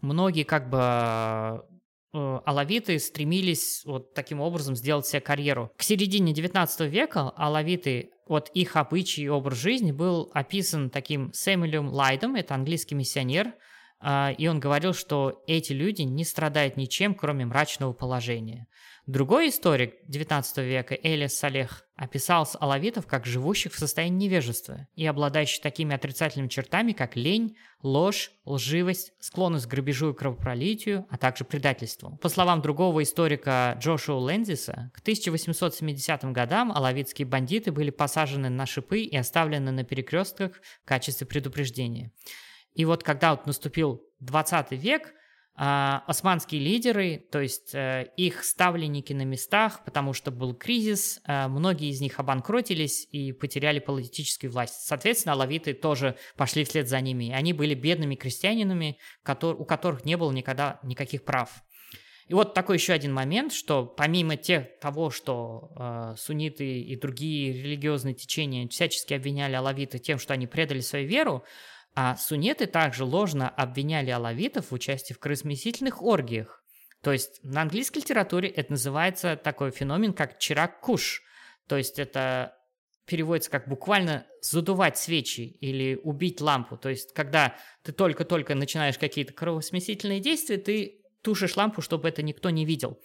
многие как бы алавиты стремились вот таким образом сделать себе карьеру. К середине 19 века алавиты, вот их обычай и образ жизни был описан таким Сэмюэлем Лайдом, это английский миссионер, а, и он говорил, что эти люди не страдают ничем, кроме мрачного положения. Другой историк XIX века, Элис Салех, описал алавитов как живущих в состоянии невежества и обладающих такими отрицательными чертами, как лень, ложь, лживость, склонность к грабежу и кровопролитию, а также предательству. По словам другого историка Джошуа Лензиса, к 1870 годам алавитские бандиты были посажены на шипы и оставлены на перекрестках в качестве предупреждения. И вот когда вот наступил 20 век, османские лидеры, то есть э, их ставленники на местах, потому что был кризис, э, многие из них обанкротились и потеряли политическую власть. Соответственно, алавиты тоже пошли вслед за ними. Они были бедными крестьянинами, у которых не было никогда никаких прав. И вот такой еще один момент, что помимо тех, того, что э, сунниты и другие религиозные течения всячески обвиняли алавиты тем, что они предали свою веру, а сунеты также ложно обвиняли алавитов в участии в крысмесительных оргиях. То есть на английской литературе это называется такой феномен, как чирак-куш. То есть это переводится как буквально задувать свечи или убить лампу. То есть когда ты только-только начинаешь какие-то кровосмесительные действия, ты тушишь лампу, чтобы это никто не видел.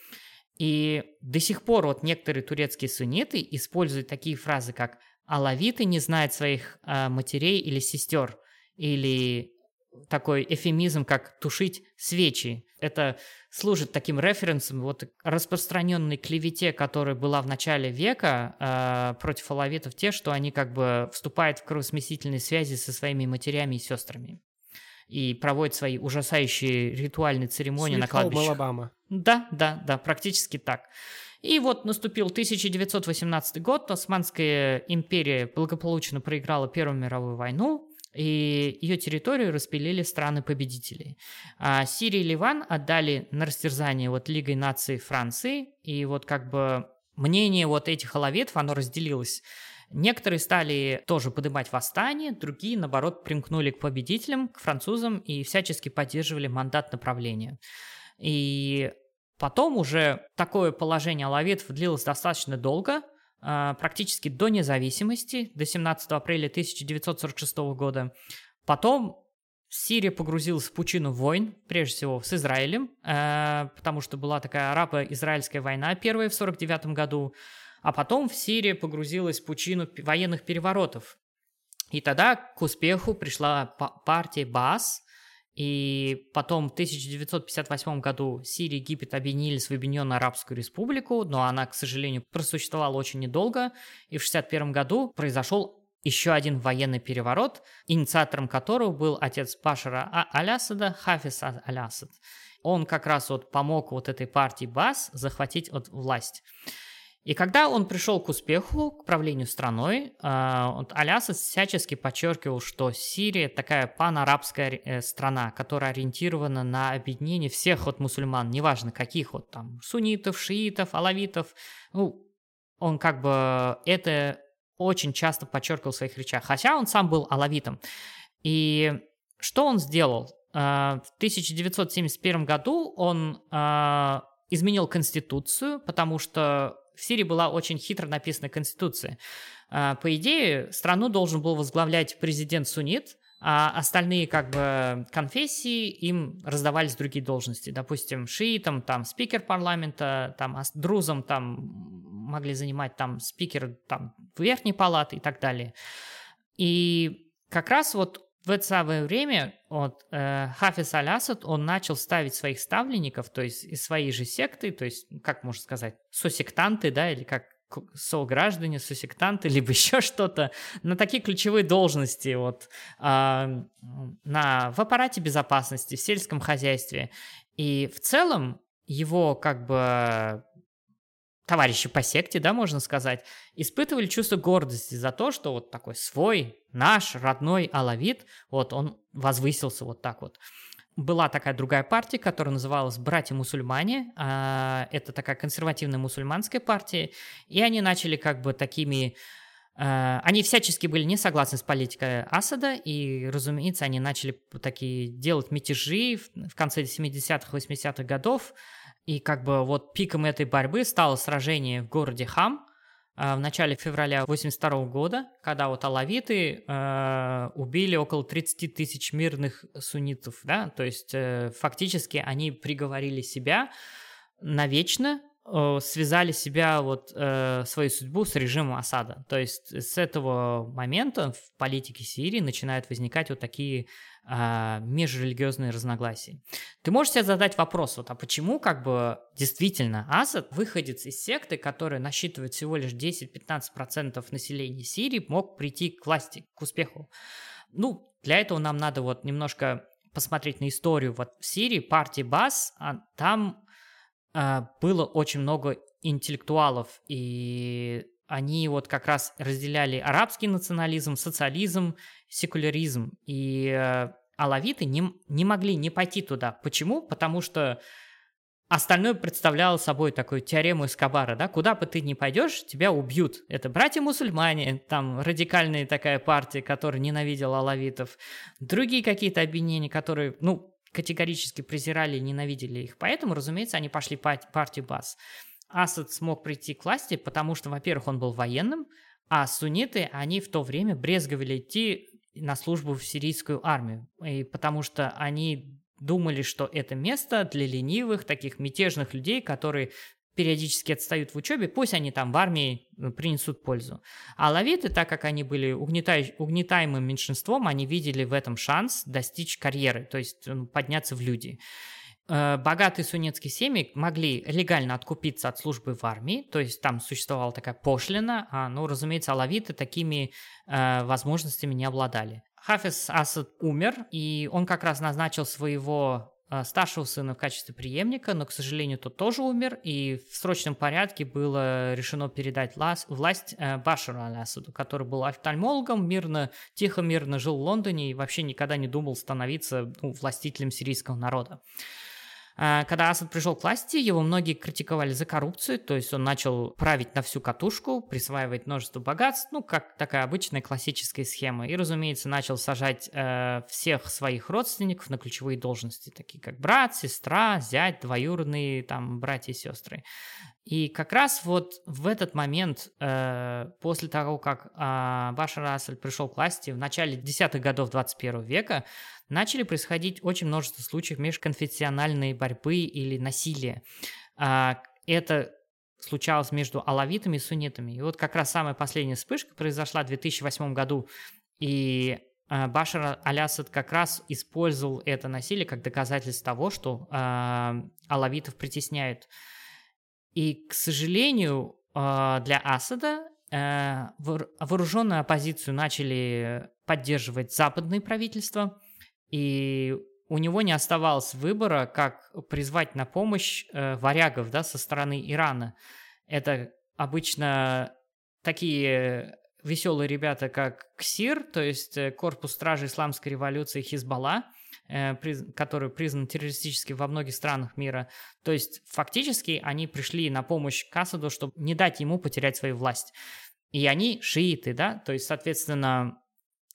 И до сих пор вот некоторые турецкие сунниты используют такие фразы, как «алавиты не знают своих э, матерей или сестер», или такой эфемизм, как тушить свечи. Это служит таким референсом вот распространенной клевете, которая была в начале века э, против алавитов, те, что они как бы вступают в кровосмесительные связи со своими матерями и сестрами и проводят свои ужасающие ритуальные церемонии Sweet на кладбище. Алабама. Да, да, да, практически так. И вот наступил 1918 год, Османская империя благополучно проиграла Первую мировую войну, и ее территорию распилили страны-победители. А Сирия и Ливан отдали на растерзание вот Лигой наций Франции, и вот как бы мнение вот этих алаветов, оно разделилось. Некоторые стали тоже поднимать восстание, другие, наоборот, примкнули к победителям, к французам и всячески поддерживали мандат направления. И потом уже такое положение алаветов длилось достаточно долго – практически до независимости, до 17 апреля 1946 года. Потом Сирия погрузилась в пучину войн, прежде всего с Израилем, а, потому что была такая арабо-израильская война первая в 1949 году, а потом в Сирии погрузилась в пучину военных переворотов. И тогда к успеху пришла партия БАС, и потом в 1958 году Сирия и Египет объединились в Объединенную Арабскую Республику, но она, к сожалению, просуществовала очень недолго. И в 1961 году произошел еще один военный переворот, инициатором которого был отец Башара а Алясада, Хафиз Алясад. Он как раз вот помог вот этой партии БАС захватить вот власть. И когда он пришел к успеху, к правлению страной, э, Алясад всячески подчеркивал, что Сирия такая панарабская э, страна, которая ориентирована на объединение всех вот мусульман, неважно каких вот там, суннитов, шиитов, алавитов. Ну, он как бы это очень часто подчеркивал в своих речах, хотя он сам был алавитом. И что он сделал? Э, в 1971 году он изменил конституцию, потому что в Сирии была очень хитро написана конституция. А, по идее, страну должен был возглавлять президент Сунит, а остальные как бы конфессии им раздавались другие должности. Допустим, шиитам там спикер парламента, там друзам там могли занимать там спикер там верхней палаты и так далее. И как раз вот в это самое время вот, э, Хафиз Аль-Асад, он начал ставить своих ставленников, то есть из своей же секты, то есть, как можно сказать, сосектанты, да, или как сограждане, сосектанты, либо еще что-то, на такие ключевые должности вот, э, на, в аппарате безопасности, в сельском хозяйстве. И в целом его как бы товарищи по секте, да, можно сказать, испытывали чувство гордости за то, что вот такой свой, наш, родной алавит, вот он возвысился вот так вот. Была такая другая партия, которая называлась «Братья-мусульмане». А, это такая консервативная мусульманская партия. И они начали как бы такими... А, они всячески были не согласны с политикой Асада, и, разумеется, они начали такие делать мятежи в конце 70-х, 80-х годов, и как бы вот пиком этой борьбы стало сражение в городе Хам э, в начале февраля 82 года, когда вот алавиты э, убили около 30 тысяч мирных суннитов, да, то есть э, фактически они приговорили себя навечно связали себя, вот, э, свою судьбу с режимом Асада. То есть с этого момента в политике Сирии начинают возникать вот такие э, межрелигиозные разногласия. Ты можешь себе задать вопрос, вот, а почему как бы действительно Асад, выходец из секты, которая насчитывает всего лишь 10-15% населения Сирии, мог прийти к власти, к успеху? Ну, для этого нам надо вот немножко посмотреть на историю вот в Сирии, партии БАС, а там было очень много интеллектуалов, и они вот как раз разделяли арабский национализм, социализм, секуляризм. И э, алавиты не, не могли не пойти туда. Почему? Потому что остальное представляло собой такую теорему Эскобара, да, куда бы ты ни пойдешь, тебя убьют. Это братья-мусульмане, там радикальная такая партия, которая ненавидела алавитов, другие какие-то обвинения, которые, ну, категорически презирали и ненавидели их. Поэтому, разумеется, они пошли по партию БАС. Асад смог прийти к власти, потому что, во-первых, он был военным, а сунниты, они в то время брезговали идти на службу в сирийскую армию, и потому что они думали, что это место для ленивых, таких мятежных людей, которые периодически отстают в учебе, пусть они там в армии э, принесут пользу. А лавиты, так как они были угнетаемым меньшинством, они видели в этом шанс достичь карьеры, то есть ну, подняться в люди. Э, богатые суннетские семьи могли легально откупиться от службы в армии, то есть там существовала такая пошлина, а, ну, разумеется, алавиты такими э, возможностями не обладали. Хафиз Асад умер, и он как раз назначил своего старшего сына в качестве преемника, но, к сожалению, тот тоже умер, и в срочном порядке было решено передать власть э, Башару Алясаду, который был офтальмологом, мирно, тихо-мирно жил в Лондоне и вообще никогда не думал становиться ну, властителем сирийского народа. А, когда Асад пришел к власти, его многие критиковали за коррупцию, то есть он начал править на всю катушку, присваивать множество богатств, ну, как такая обычная классическая схема. И, разумеется, начал сажать э, всех своих родственников на ключевые должности, такие как брат, сестра, зять, двоюродные, там, братья и сестры. И как раз вот в этот момент, э, после того, как э, Башар Асад пришел к власти в начале десятых годов 21 века, начали происходить очень множество случаев межконфессиональной борьбы или насилия. Э, это случалось между алавитами и суннитами. И вот как раз самая последняя вспышка произошла в 2008 году, и э, Башар Алясад как раз использовал это насилие как доказательство того, что э, алавитов притесняют. И, к сожалению, а, для Асада э, вооруженную оппозицию начали поддерживать западные правительства, и у него не оставалось выбора, как призвать на помощь э, варягов да, со стороны Ирана. Это обычно такие веселые ребята, как КСИР, то есть э, Корпус Стражи Исламской революции Хизбалла, который признан террористически во многих странах мира. То есть фактически они пришли на помощь Касаду, чтобы не дать ему потерять свою власть. И они шииты, да, то есть, соответственно,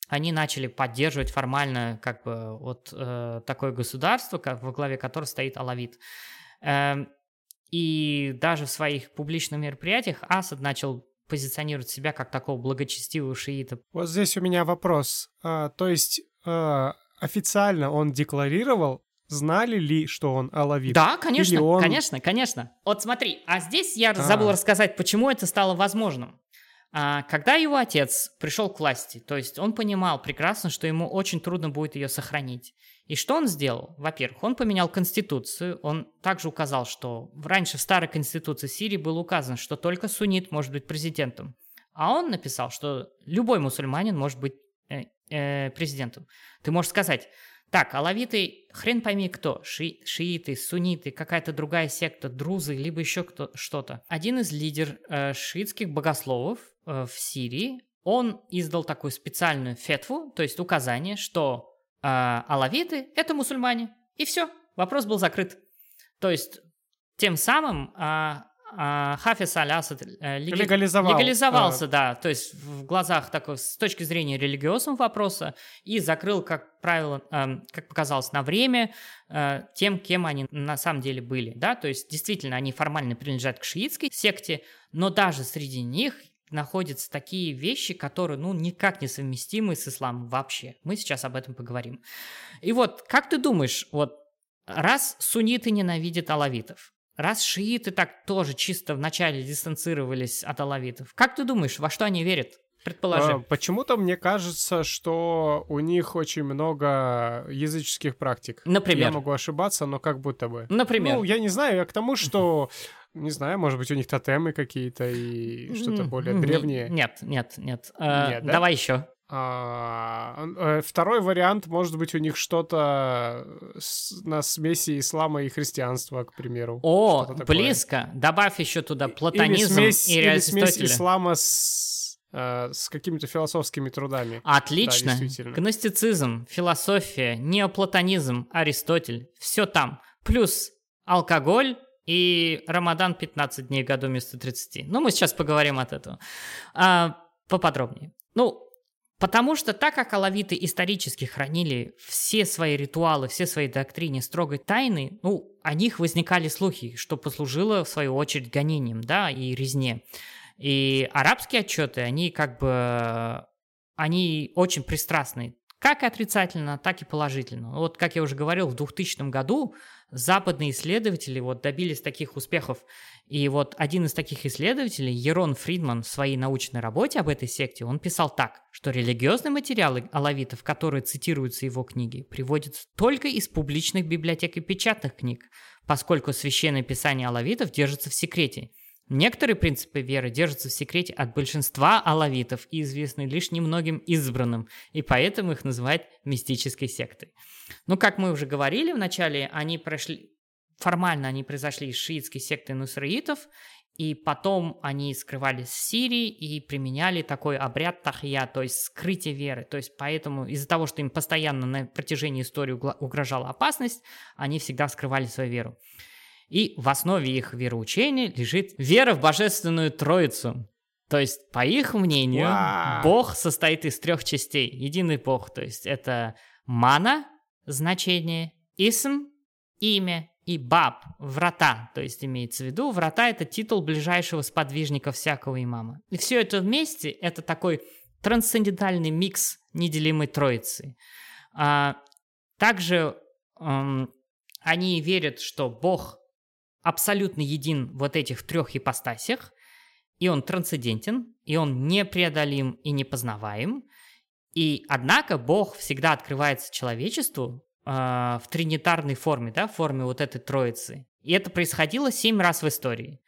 они начали поддерживать формально как бы вот э, такое государство, как, во главе которого стоит Алавит. Э, и даже в своих публичных мероприятиях Асад начал позиционирует себя как такого благочестивого шиита. Вот здесь у меня вопрос. А, то есть э, официально он декларировал, знали ли, что он алавит? Да, конечно, Или он- конечно, конечно. Вот смотри, а здесь я А. забыл рассказать, почему это стало возможным. А, когда его отец пришел к власти, то есть он понимал прекрасно, что ему очень трудно будет ее сохранить. И что он сделал? Во-первых, он поменял конституцию, он также указал, что раньше в старой конституции Сирии было указано, что только суннит может быть президентом. А он написал, что любой мусульманин может быть э, э, президентом. Ты можешь сказать, так, алавиты, хрен пойми кто, ши- шииты, сунниты, какая-то другая секта, друзы, либо еще кто, что-то. Один из лидер э, шиитских богословов э, в Сирии, он издал такую специальную фетву, то есть указание, что э, алавиты – это мусульмане. И все, вопрос был закрыт. То есть тем самым а, а, Хафиз Аль-Асад э, леги- Легализовал, легализовался, да, то есть в глазах такой, с точки зрения религиозного вопроса, и закрыл, как правило, эм, как показалось, на время э, тем, кем они на самом деле были, да, то есть действительно они формально принадлежат к шиитской секте, но даже среди них находятся такие вещи, которые, ну, никак не совместимы с исламом вообще. Мы сейчас об этом поговорим. И вот, как ты думаешь, вот раз сунниты ненавидят алавитов, раз шииты так тоже чисто вначале дистанцировались от алавитов, как ты думаешь, во что они верят? Предположи. А, Почему-то мне кажется, что у них очень много языческих практик. Например? Я могу ошибаться, но как будто бы. Например? Ну, я не знаю, я к тому, что, не знаю, может быть, у них тотемы какие-то и что-то более древнее. Нет, нет, нет. Э, Нет, да? Давай еще. А, э, второй вариант, может быть, у них что-то на смеси ислама и христианства, к примеру. О, близко. Добавь еще туда Или платонизм смесь, и или смесь Аристотеля. ислама с, э, с какими-то философскими трудами. Отлично. Да. Гностицизм, философия, неоплатонизм, Аристотель. Все там. Плюс алкоголь и Рамадан 15 дней году вместо 30. Ну, мы сейчас поговорим от этого. А, поподробнее. Ну, потому что так как алавиты исторически хранили все свои ритуалы, все свои доктрины строгой тайны, ну, о них возникали слухи, что послужило, в свою очередь, гонением, да, и резне. И арабские отчеты, они как бы, они очень пристрастны, как и отрицательно, так и положительно. Вот, как я уже говорил, в 2000 году западные исследователи вот добились таких успехов. И вот один из таких исследователей, Ерон Фридман, в своей научной работе об этой секте, он писал так, что религиозные материалы алавитов, которые цитируются в его книге, приводятся только из публичных библиотек и печатных книг, поскольку священное писание алавитов держится в секрете. Некоторые принципы веры держатся в секрете от большинства алавитов и известны лишь немногим избранным, и поэтому их называют мистической сектой. Ну, как мы уже говорили в начале, они прошли, формально они произошли из шиитской секты нусраитов, и потом они скрывались в Сирии и применяли такой обряд тахия, то есть скрытие веры. То есть поэтому из-за того, что им постоянно на протяжении истории угрожала опасность, они всегда скрывали свою веру. И в основе их вероучения лежит вера в божественную Троицу. То есть, по их мнению, Вау. Бог состоит из трех частей. Единый Бог, то есть это мана, значение, исм, имя, и баб, врата, то есть имеется в виду, врата это титул ближайшего сподвижника всякого имама. И все это вместе, это такой трансцендентальный микс неделимой троицы. А, также эм, они верят, что Бог абсолютно един вот этих трех ипостасях, и он трансцендентен, и он непреодолим и непознаваем. И однако Бог всегда открывается человечеству э, в тринитарной форме, да, в форме вот этой троицы. И это происходило семь раз в истории.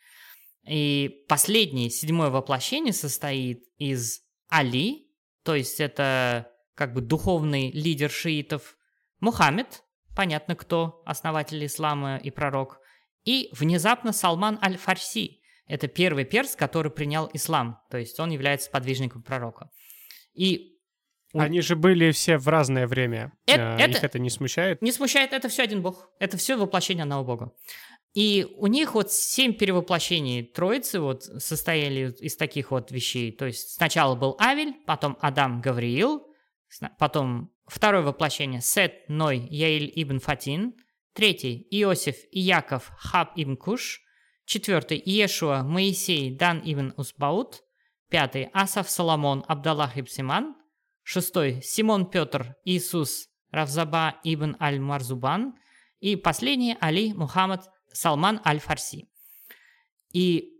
И последнее, седьмое воплощение состоит из Али, то есть это как бы духовный лидер шиитов, Мухаммед, понятно кто, основатель ислама и пророк, и внезапно Салман аль-Фарси, это первый перс, который принял ислам, то есть он является подвижником пророка. И Они же были все в разное время. Э- это- Их это не смущает? не смущает, это все один бог, это все воплощение одного бога. И у них вот семь перевоплощений Троицы вот состояли из таких вот вещей. То есть сначала был Авель, потом Адам Гавриил, потом второе воплощение Сет, Ной, Яиль ибн Фатин, третий. Иосиф и Яков Хаб ибн Куш, четвертый. Иешуа, Моисей, Дан ибн Усбаут, пятый. Асав Соломон, Абдаллах ибн Симан, шестой. Симон Петр Иисус Равзаба ибн Аль-Марзубан. И последний Али Мухаммад Салман Аль-Фарси. И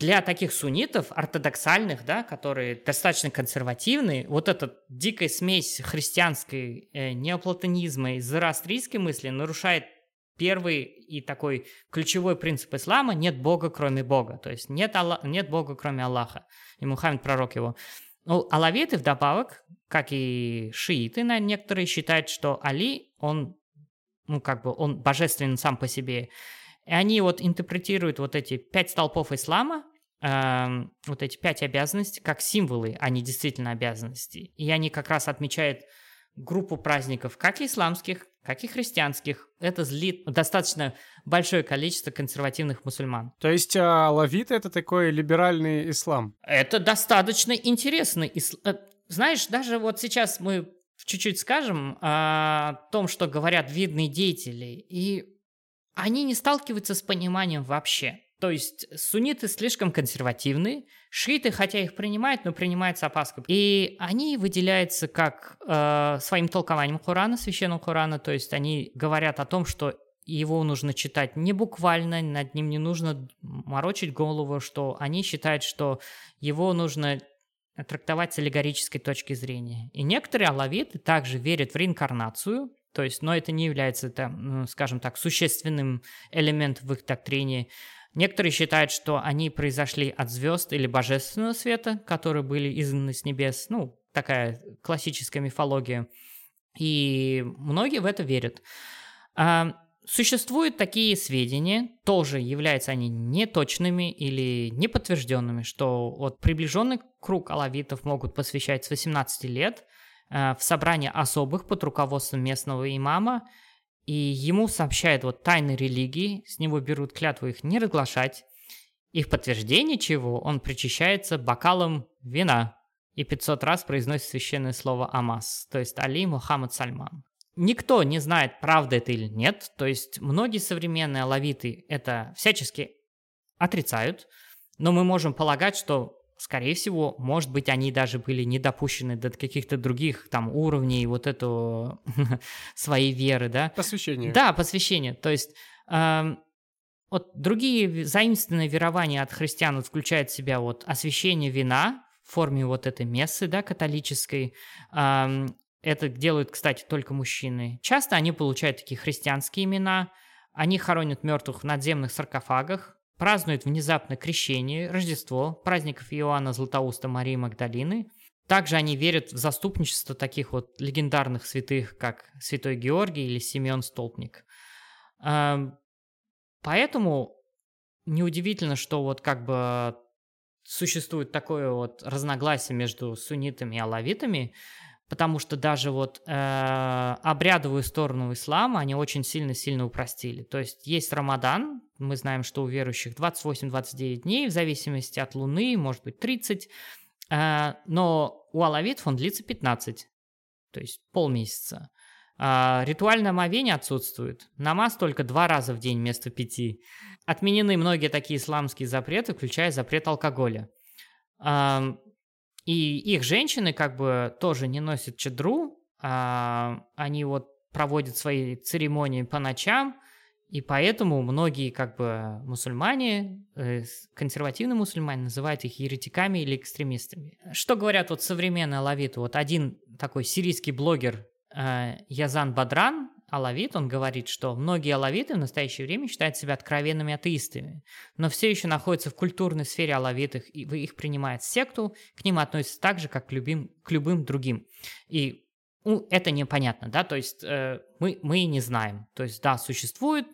для таких суннитов, ортодоксальных, да, которые достаточно консервативные, вот эта дикая смесь христианской э, неоплатонизма и зороастрийской мысли нарушает первый и такой ключевой принцип ислама – нет Бога, кроме Бога. То есть нет, Алла, нет Бога, кроме Аллаха. И Мухаммед, пророк его. Ну, алавиты вдобавок, как и шииты, на некоторые считают, что Али, он, ну, как бы, он божественен сам по себе. И они вот интерпретируют вот эти пять столпов ислама, э, вот эти пять обязанностей, как символы, а не действительно обязанности. И они как раз отмечают группу праздников, как исламских, как и христианских. Это злит достаточно большое количество консервативных мусульман. То есть а, лавиты — это такой либеральный ислам? Это достаточно интересный ислам. Э, знаешь, даже вот сейчас мы чуть-чуть скажем о том, что говорят видные деятели, и они не сталкиваются с пониманием вообще. То есть сунниты слишком консервативны, шииты, хотя их принимают, но принимают с опаской. И они выделяются как э, своим толкованием Корана, священного Корана, то есть они говорят о том, что его нужно читать не буквально, над ним не нужно морочить голову, что они считают, что его нужно трактовать с аллегорической точки зрения. И некоторые алавиты также верят в реинкарнацию, то есть, но это не является, там, ну, скажем так, существенным элементом в их доктрине. Некоторые считают, что они произошли от звезд или божественного света, которые были изгнаны с небес. Ну, такая классическая мифология. И многие в это верят. А, существуют такие сведения, тоже являются они неточными или неподтвержденными, что вот приближенный круг алавитов могут посвящать с 18 лет в собрание особых под руководством местного имама – и ему сообщают вот тайны религии, с него берут клятву их не разглашать, и в подтверждение чего он причащается бокалом вина и 500 раз произносит священное слово Амаз, то есть Али Мухаммад Сальман. Никто не знает, правда это или нет, то есть многие современные алавиты это всячески отрицают, но мы можем полагать, что скорее всего, может быть, они даже были не допущены до каких-то других там уровней вот этого своей веры, да? Посвящение. Да, посвящение. То есть э, вот другие заимственные верования от христиан вот, включают в себя вот освящение вина в форме вот этой мессы, да, католической. Э, это делают, кстати, только мужчины. Часто они получают такие христианские имена, они хоронят мертвых в надземных саркофагах, празднуют внезапно крещение, Рождество, праздников Иоанна Златоуста Марии Магдалины. Также они верят в заступничество таких вот легендарных святых, как Святой Георгий или Симеон Столпник. Эм, поэтому неудивительно, что вот как бы существует такое вот разногласие между суннитами и алавитами, потому что даже вот э, обрядовую сторону ислама они очень сильно-сильно упростили. То есть есть Рамадан, мы знаем, что у верующих 28-29 дней, в зависимости от луны, может быть 30, э, но у алавитов он длится 15, то есть полмесяца. А, ритуальное омовение отсутствует. Намаз только два раза в день вместо пяти. Отменены многие такие исламские запреты, включая запрет алкоголя. И их женщины как бы тоже не носят чадру, а они вот проводят свои церемонии по ночам, и поэтому многие как бы мусульмане, э, консервативные мусульмане называют их еретиками или экстремистами. Что говорят вот современные лавиты? Вот один такой сирийский блогер э, Язан Бадран, алавит, он говорит, что многие алавиты в настоящее время считают себя откровенными атеистами, но все еще находятся в культурной сфере алавитов, и их принимают в секту, к ним относятся так же, как к любым, к любым другим. И ну, это непонятно, да, то есть э, мы, мы не знаем. То есть, да, существует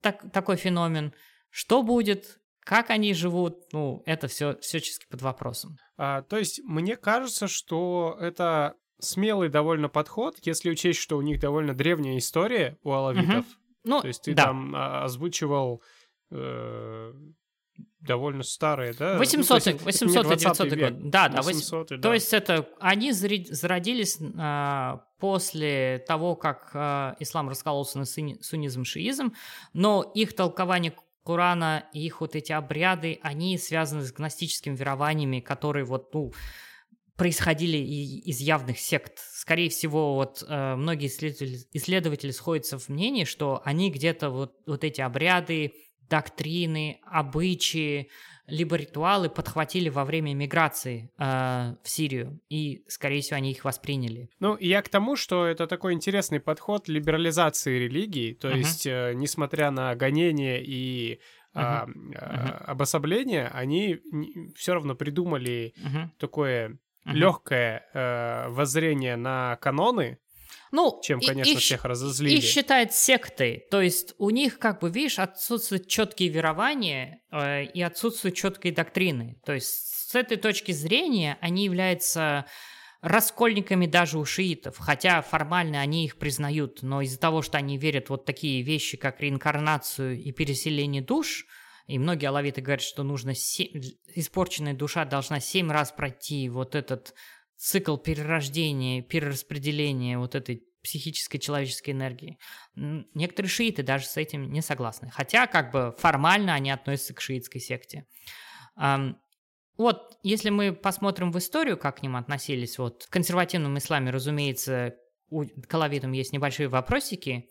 так, такой феномен, что будет, как они живут, ну, это все всячески под вопросом. А, то есть, мне кажется, что это смелый довольно подход, если учесть, что у них довольно древняя история у алавитов. Угу. Ну, То есть ты да. там а, озвучивал э, довольно старые, да? 800 ну, 800 900 год. Да, да, 800 да. То есть это они зародились а, после того, как а, ислам раскололся на суннизм, шиизм, но их толкование Корана и их вот эти обряды, они связаны с гностическими верованиями, которые вот, ну, происходили из явных сект. Скорее всего, вот э, многие исследователи, исследователи сходятся в мнении, что они где-то вот, вот эти обряды, доктрины, обычаи, либо ритуалы подхватили во время миграции э, в Сирию, и, скорее всего, они их восприняли. Ну, я к тому, что это такой интересный подход либерализации религии, то uh-huh. есть, э, несмотря на гонения и uh-huh. uh-huh. обособление, они все равно придумали uh-huh. такое uh-huh. легкое э, воззрение на каноны, ну, чем, конечно, их, всех разозлили. Их считают сектой, то есть у них, как бы, видишь, отсутствуют четкие верования э, и отсутствуют четкие доктрины. То есть с этой точки зрения они являются раскольниками даже у шиитов, хотя формально они их признают, но из-за того, что они верят вот такие вещи, как реинкарнацию и переселение душ, и многие алавиты говорят, что нужно се... испорченная душа должна семь раз пройти вот этот цикл перерождения, перераспределения вот этой психической человеческой энергии. Некоторые шииты даже с этим не согласны. Хотя, как бы, формально они относятся к шиитской секте. Вот, если мы посмотрим в историю, как к ним относились, вот в консервативном исламе, разумеется, у калавитам есть небольшие вопросики,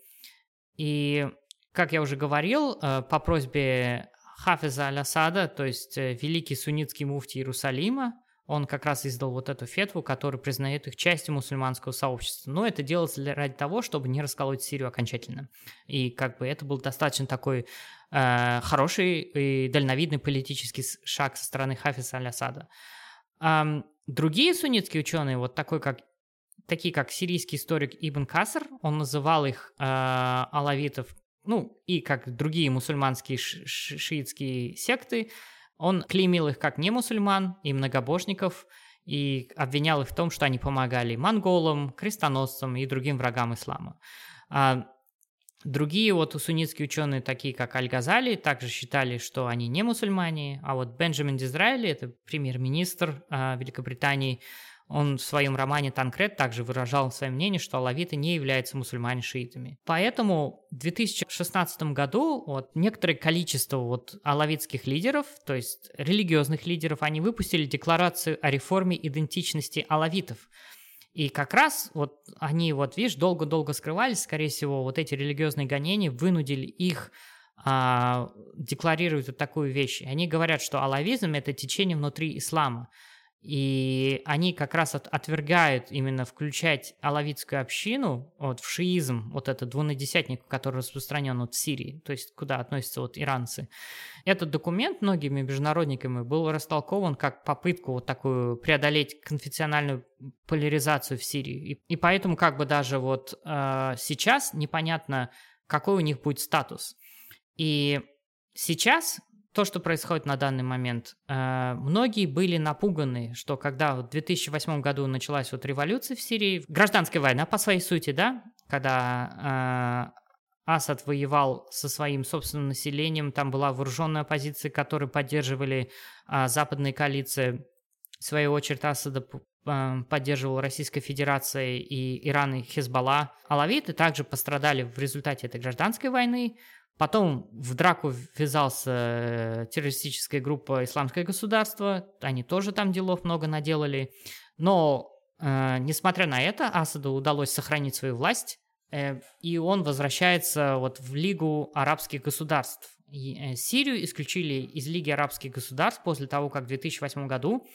и, как я уже говорил, э, по просьбе Хафиза Аль-Асада, то есть э, великий суннитский муфти Иерусалима, он как раз издал вот эту фетву, которая признает их частью мусульманского сообщества. Но это для, ради того, чтобы не расколоть Сирию окончательно. И как бы это был достаточно такой э, хороший и дальновидный политический шаг со стороны Хафиса Аль-Асада. Э, другие суннитские ученые, вот такой как такие как сирийский историк Ибн Каср, он называл их э, алавитов, ну и как другие мусульманские ши шиитские секты, он клеймил их как не мусульман и многобожников, и обвинял их в том, что они помогали монголам, крестоносцам и другим врагам ислама. А другие вот суннитские ученые, такие как Аль-Газали, также считали, что они не мусульмане, а вот Бенджамин Дизраэли, это премьер-министр а, Великобритании, он в своем романе «Танкред» также выражал свое мнение, что алавиты не являются мусульмане-шиитами. Поэтому в 2016 году вот, некоторое количество вот, алавитских лидеров, то есть религиозных лидеров, они выпустили декларацию о реформе идентичности алавитов. И как раз вот они, вот видишь, долго-долго скрывались, скорее всего, вот эти религиозные гонения вынудили их а, декларировать вот такую вещь. Они говорят, что алавизм – это течение внутри ислама. И они как раз от, отвергают именно включать алавитскую общину вот, в шиизм, вот этот двунадесятник, который распространен вот в Сирии, то есть куда относятся вот иранцы. Этот документ многими международниками был растолкован как попытку вот такую преодолеть конфессиональную поляризацию в Сирии. И, и поэтому как бы даже вот э, сейчас непонятно, какой у них будет статус. И сейчас то, что происходит на данный момент. Э, многие были напуганы, что когда в 2008 году началась вот революция в Сирии, гражданская война по своей сути, да, когда э, Асад воевал со своим собственным населением, там была вооруженная оппозиция, которую поддерживали э, западные коалиции. В свою очередь Асада поддерживал Российская Федерация и Иран и Хезбалла. Алавиты также пострадали в результате этой гражданской войны. Потом в драку ввязался э, террористическая группа «Исламское государство». Они тоже там делов много наделали. Но, э, несмотря на это, Асаду удалось сохранить свою власть, э, и он возвращается вот в Лигу арабских государств. И, э, Сирию исключили из Лиги арабских государств после того, как в 2008 году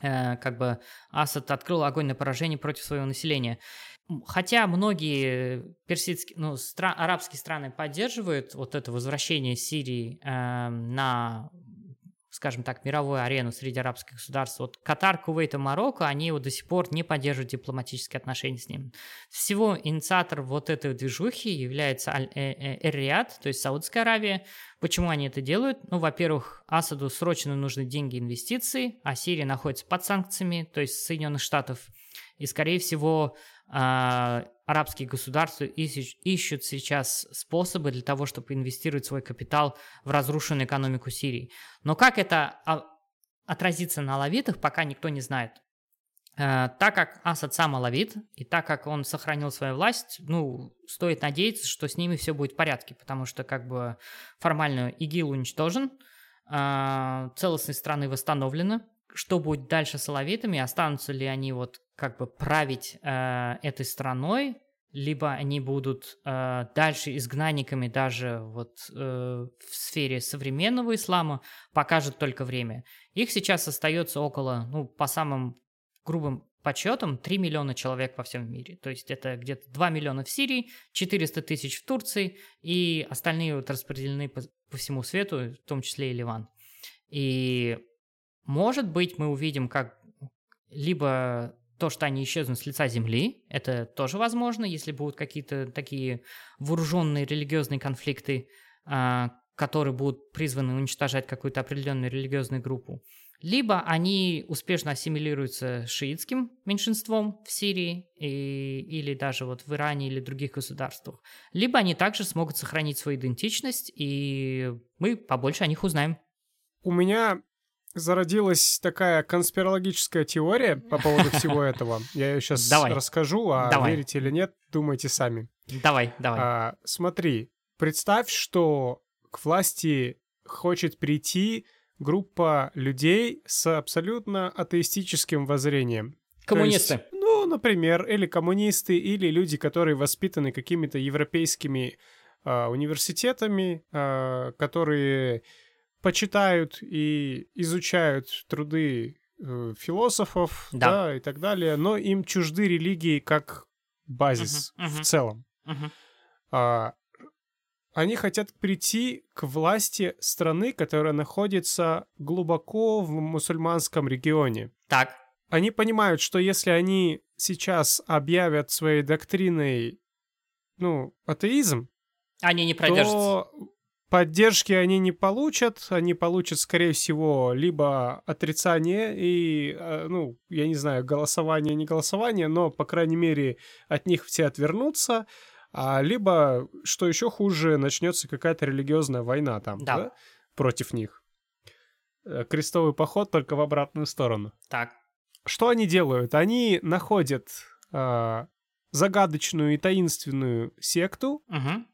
как бы Асад открыл огонь на поражение против своего населения. Хотя многие персидские, ну, стра- арабские страны поддерживают вот это возвращение Сирии э, на, скажем так, мировую арену среди арабских государств. Вот Катар, Кувейт и Марокко, они вот до сих пор не поддерживают дипломатические отношения с ним. Всего инициатор вот этой движухи является э, э, Эр-Риад, то есть Саудовская Аравия. Почему они это делают? Ну, во-первых, Асаду срочно нужны деньги и инвестиции, а Сирия находится под санкциями, то есть Соединенных Штатов. И, скорее всего, а, арабские государства ищут сейчас способы для того, чтобы инвестировать свой капитал в разрушенную экономику Сирии. Но как это а, отразится на алавитах, пока никто не знает. А, так как Асад сам алавит, и так как он сохранил свою власть, ну, стоит надеяться, что с ними все будет в порядке, потому что как бы формально ИГИЛ уничтожен, целостность страны восстановлена, что будет дальше с алавитами, останутся ли они вот как бы править э, этой страной, либо они будут э, дальше изгнанниками даже вот э, в сфере современного ислама, покажет только время. Их сейчас остается около, ну, по самым грубым подсчетам, 3 миллиона человек во всем мире. То есть это где-то 2 миллиона в Сирии, 400 тысяч в Турции, и остальные вот распределены по, по всему свету, в том числе и Ливан. И может быть мы увидим как либо то, что они исчезнут с лица земли, это тоже возможно, если будут какие-то такие вооруженные религиозные конфликты, а, которые будут призваны уничтожать какую-то определенную религиозную группу. Либо они успешно ассимилируются шиитским меньшинством в Сирии и, или даже вот в Иране или других государствах. Либо они также смогут сохранить свою идентичность, и мы побольше о них узнаем. У меня зародилась такая конспирологическая теория по поводу всего этого. Я ее сейчас Давай. расскажу, а Давай. верите или нет, думайте сами. Давай, давай. А, смотри, представь, что к власти хочет прийти группа людей с абсолютно атеистическим воззрением. То Коммунисты. есть, ну, например, или коммунисты, или люди, которые воспитаны какими-то европейскими а, университетами, а, которые почитают и изучают труды э, философов, Да. да. и так далее, но им чужды религии как базис Мгм, в мгм. целом. Мгм. А, они хотят прийти к власти страны, которая находится глубоко в мусульманском регионе. Так. Они понимают, что если они сейчас объявят своей доктриной, ну, атеизм, Они не продержатся. то поддержки они не получат, они получат, скорее всего, либо отрицание и, э, ну, я не знаю, голосование, не голосование, но, по крайней мере, от них все отвернутся, а либо, что еще хуже, начнется какая-то религиозная война там, Да. да, против них. Э, Крестовый поход только в обратную сторону. Так. Что они делают? Они находят а, загадочную и таинственную секту, Мгм.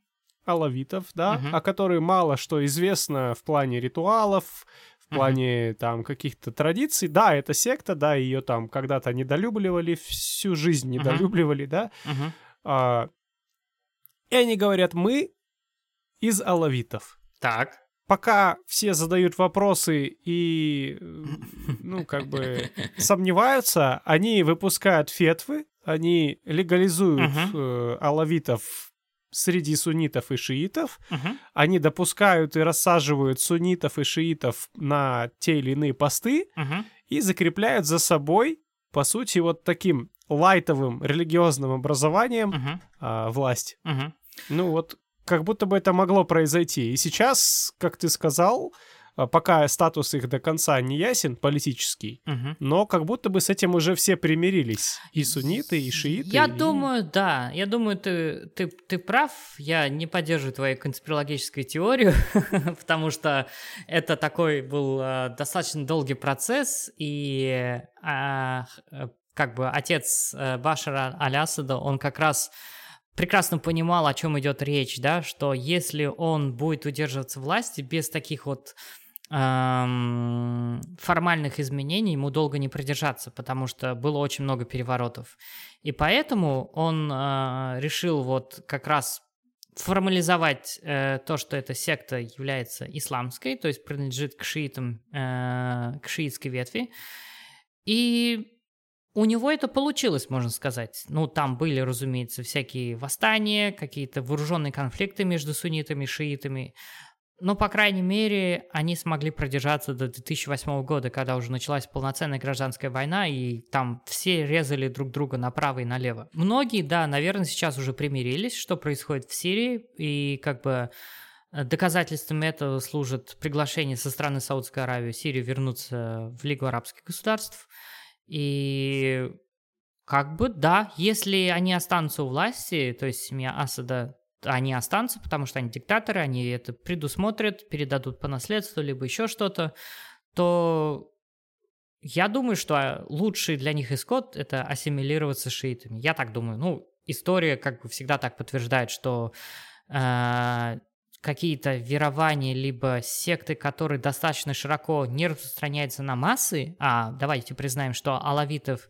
Алавитов, да, Мгм. о которой мало что известно в плане ритуалов, в плане там каких-то традиций. Да, это секта, да, ее там когда-то недолюбливали, всю жизнь недолюбливали, да. Мгм. А, и они говорят, мы из алавитов. Так. Пока все задают вопросы и, ну, как бы сомневаются, они выпускают фетвы, они легализуют э, алавитов среди суннитов и шиитов, Мгм. они допускают и рассаживают суннитов и шиитов на те или иные посты Мгм. и закрепляют за собой, по сути, вот таким лайтовым религиозным образованием Мгм. а, власть. Мгм. Ну вот, как будто бы это могло произойти. И сейчас, как ты сказал, пока статус их до конца не ясен, политический, Мгм. но как будто бы с этим уже все примирились. И сунниты, и шииты. Я и- думаю, да. Я думаю, ты, ты, ты прав. Я не поддерживаю твою конспирологическую теорию, потому что это такой был э, достаточно долгий процесс, и а, э, как бы отец э, Башара Аль-Асада, он как раз прекрасно понимал, о чем идет речь, да, что если он будет удерживаться власти без таких вот формальных изменений ему долго не продержаться, потому что было очень много переворотов. И поэтому он э, решил вот как раз формализовать э, то, что эта секта является исламской, то есть принадлежит к шиитам, э, к шиитской ветви. И у него это получилось, можно сказать. Ну, там были, разумеется, всякие восстания, какие-то вооруженные конфликты между суннитами и шиитами. Но, по крайней мере, они смогли продержаться до 2008 года, когда уже началась полноценная гражданская война, и там все резали друг друга направо и налево. Многие, да, наверное, сейчас уже примирились, что происходит в Сирии, и как бы э, доказательством этого служит приглашение со стороны Саудовской Аравии Сирию вернуться в Лигу арабских государств. И как бы, да, если они останутся у власти, то есть семья Асада, они останутся, потому что они диктаторы, они это предусмотрят, передадут по наследству, либо еще что-то, то я думаю, что лучший для них исход – это ассимилироваться шиитами. Я так думаю. Ну, история как бы всегда так подтверждает, что э, какие-то верования, либо секты, которые достаточно широко не распространяются на массы, а давайте признаем, что алавитов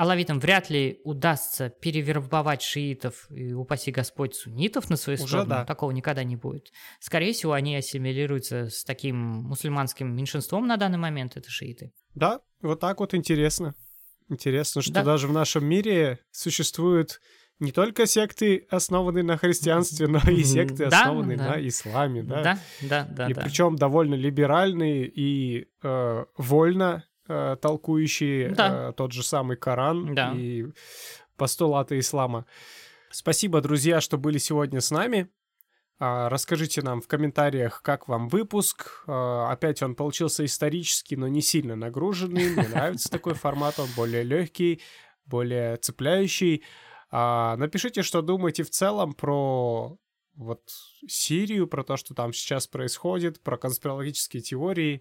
Алавитам вряд ли удастся перевербовать шиитов и, упаси Господь, суннитов на свою Уже сторону. да. Такого никогда не будет. Скорее всего, они ассимилируются с таким мусульманским меньшинством на данный момент, это шииты. Да, вот так вот интересно. Интересно, что Да. даже в нашем мире существуют не только секты, основанные на христианстве, но и секты, Да, основанные да. на исламе, да. Да, да, да, и да. причем довольно либеральные и э, вольно толкующие Да. э, тот же самый Коран Да. и постулаты ислама. Спасибо, друзья, что были сегодня с нами. А, Расскажите нам в комментариях, как вам выпуск. А, Опять он получился исторический, но не сильно нагруженный. Мне нравится такой формат, он более легкий, более цепляющий. А, Напишите, что думаете в целом про вот Сирию, про то, что там сейчас происходит, про конспирологические теории.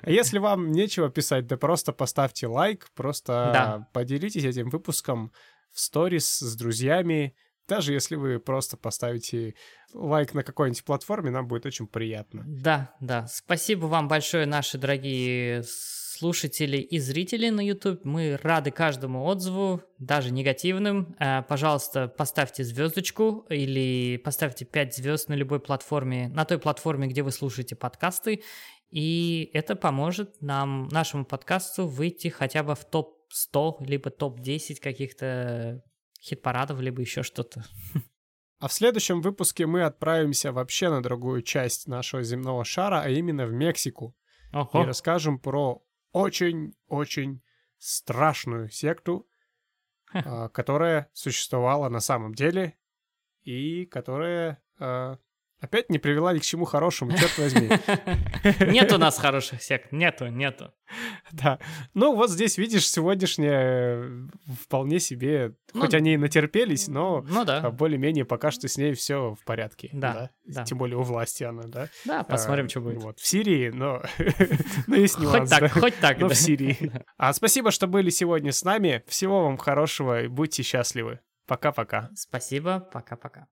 Если вам нечего писать, да просто поставьте лайк, просто поделитесь этим выпуском в сторис с друзьями. Даже если вы просто поставите лайк на какой-нибудь платформе, нам будет очень приятно. Да, да. Спасибо вам большое, наши дорогие слушатели и зрители на YouTube. Мы рады каждому отзыву, даже негативным. Э, Пожалуйста, поставьте звездочку или поставьте 5 звезд на любой платформе, на той платформе, где вы слушаете подкасты. И это поможет нам, нашему подкасту, выйти хотя бы в топ-100, либо топ-10 каких-то хит-парадов, либо еще что-то. А в следующем выпуске мы отправимся вообще на другую часть нашего земного шара, а именно в Мексику. И Ого. расскажем про очень-очень страшную секту, а, которая существовала на самом деле и которая а, опять не привела ни к чему хорошему, черт возьми. Нет у нас хороших сект, нету, нету. Да. Ну, вот здесь, видишь, сегодняшняя э, вполне себе... Ну, Хоть они и натерпелись, но Ну а, да, более-менее пока что с ней все в порядке. Да, да. Тем более у власти она, да. да, посмотрим, А, что будет. Вот, в Сирии, но... но есть Хоть нюанс, так, да. хоть так. Но да. в Сирии. А спасибо, что были сегодня с нами. Всего вам хорошего и будьте счастливы. Пока-пока. Спасибо, пока-пока.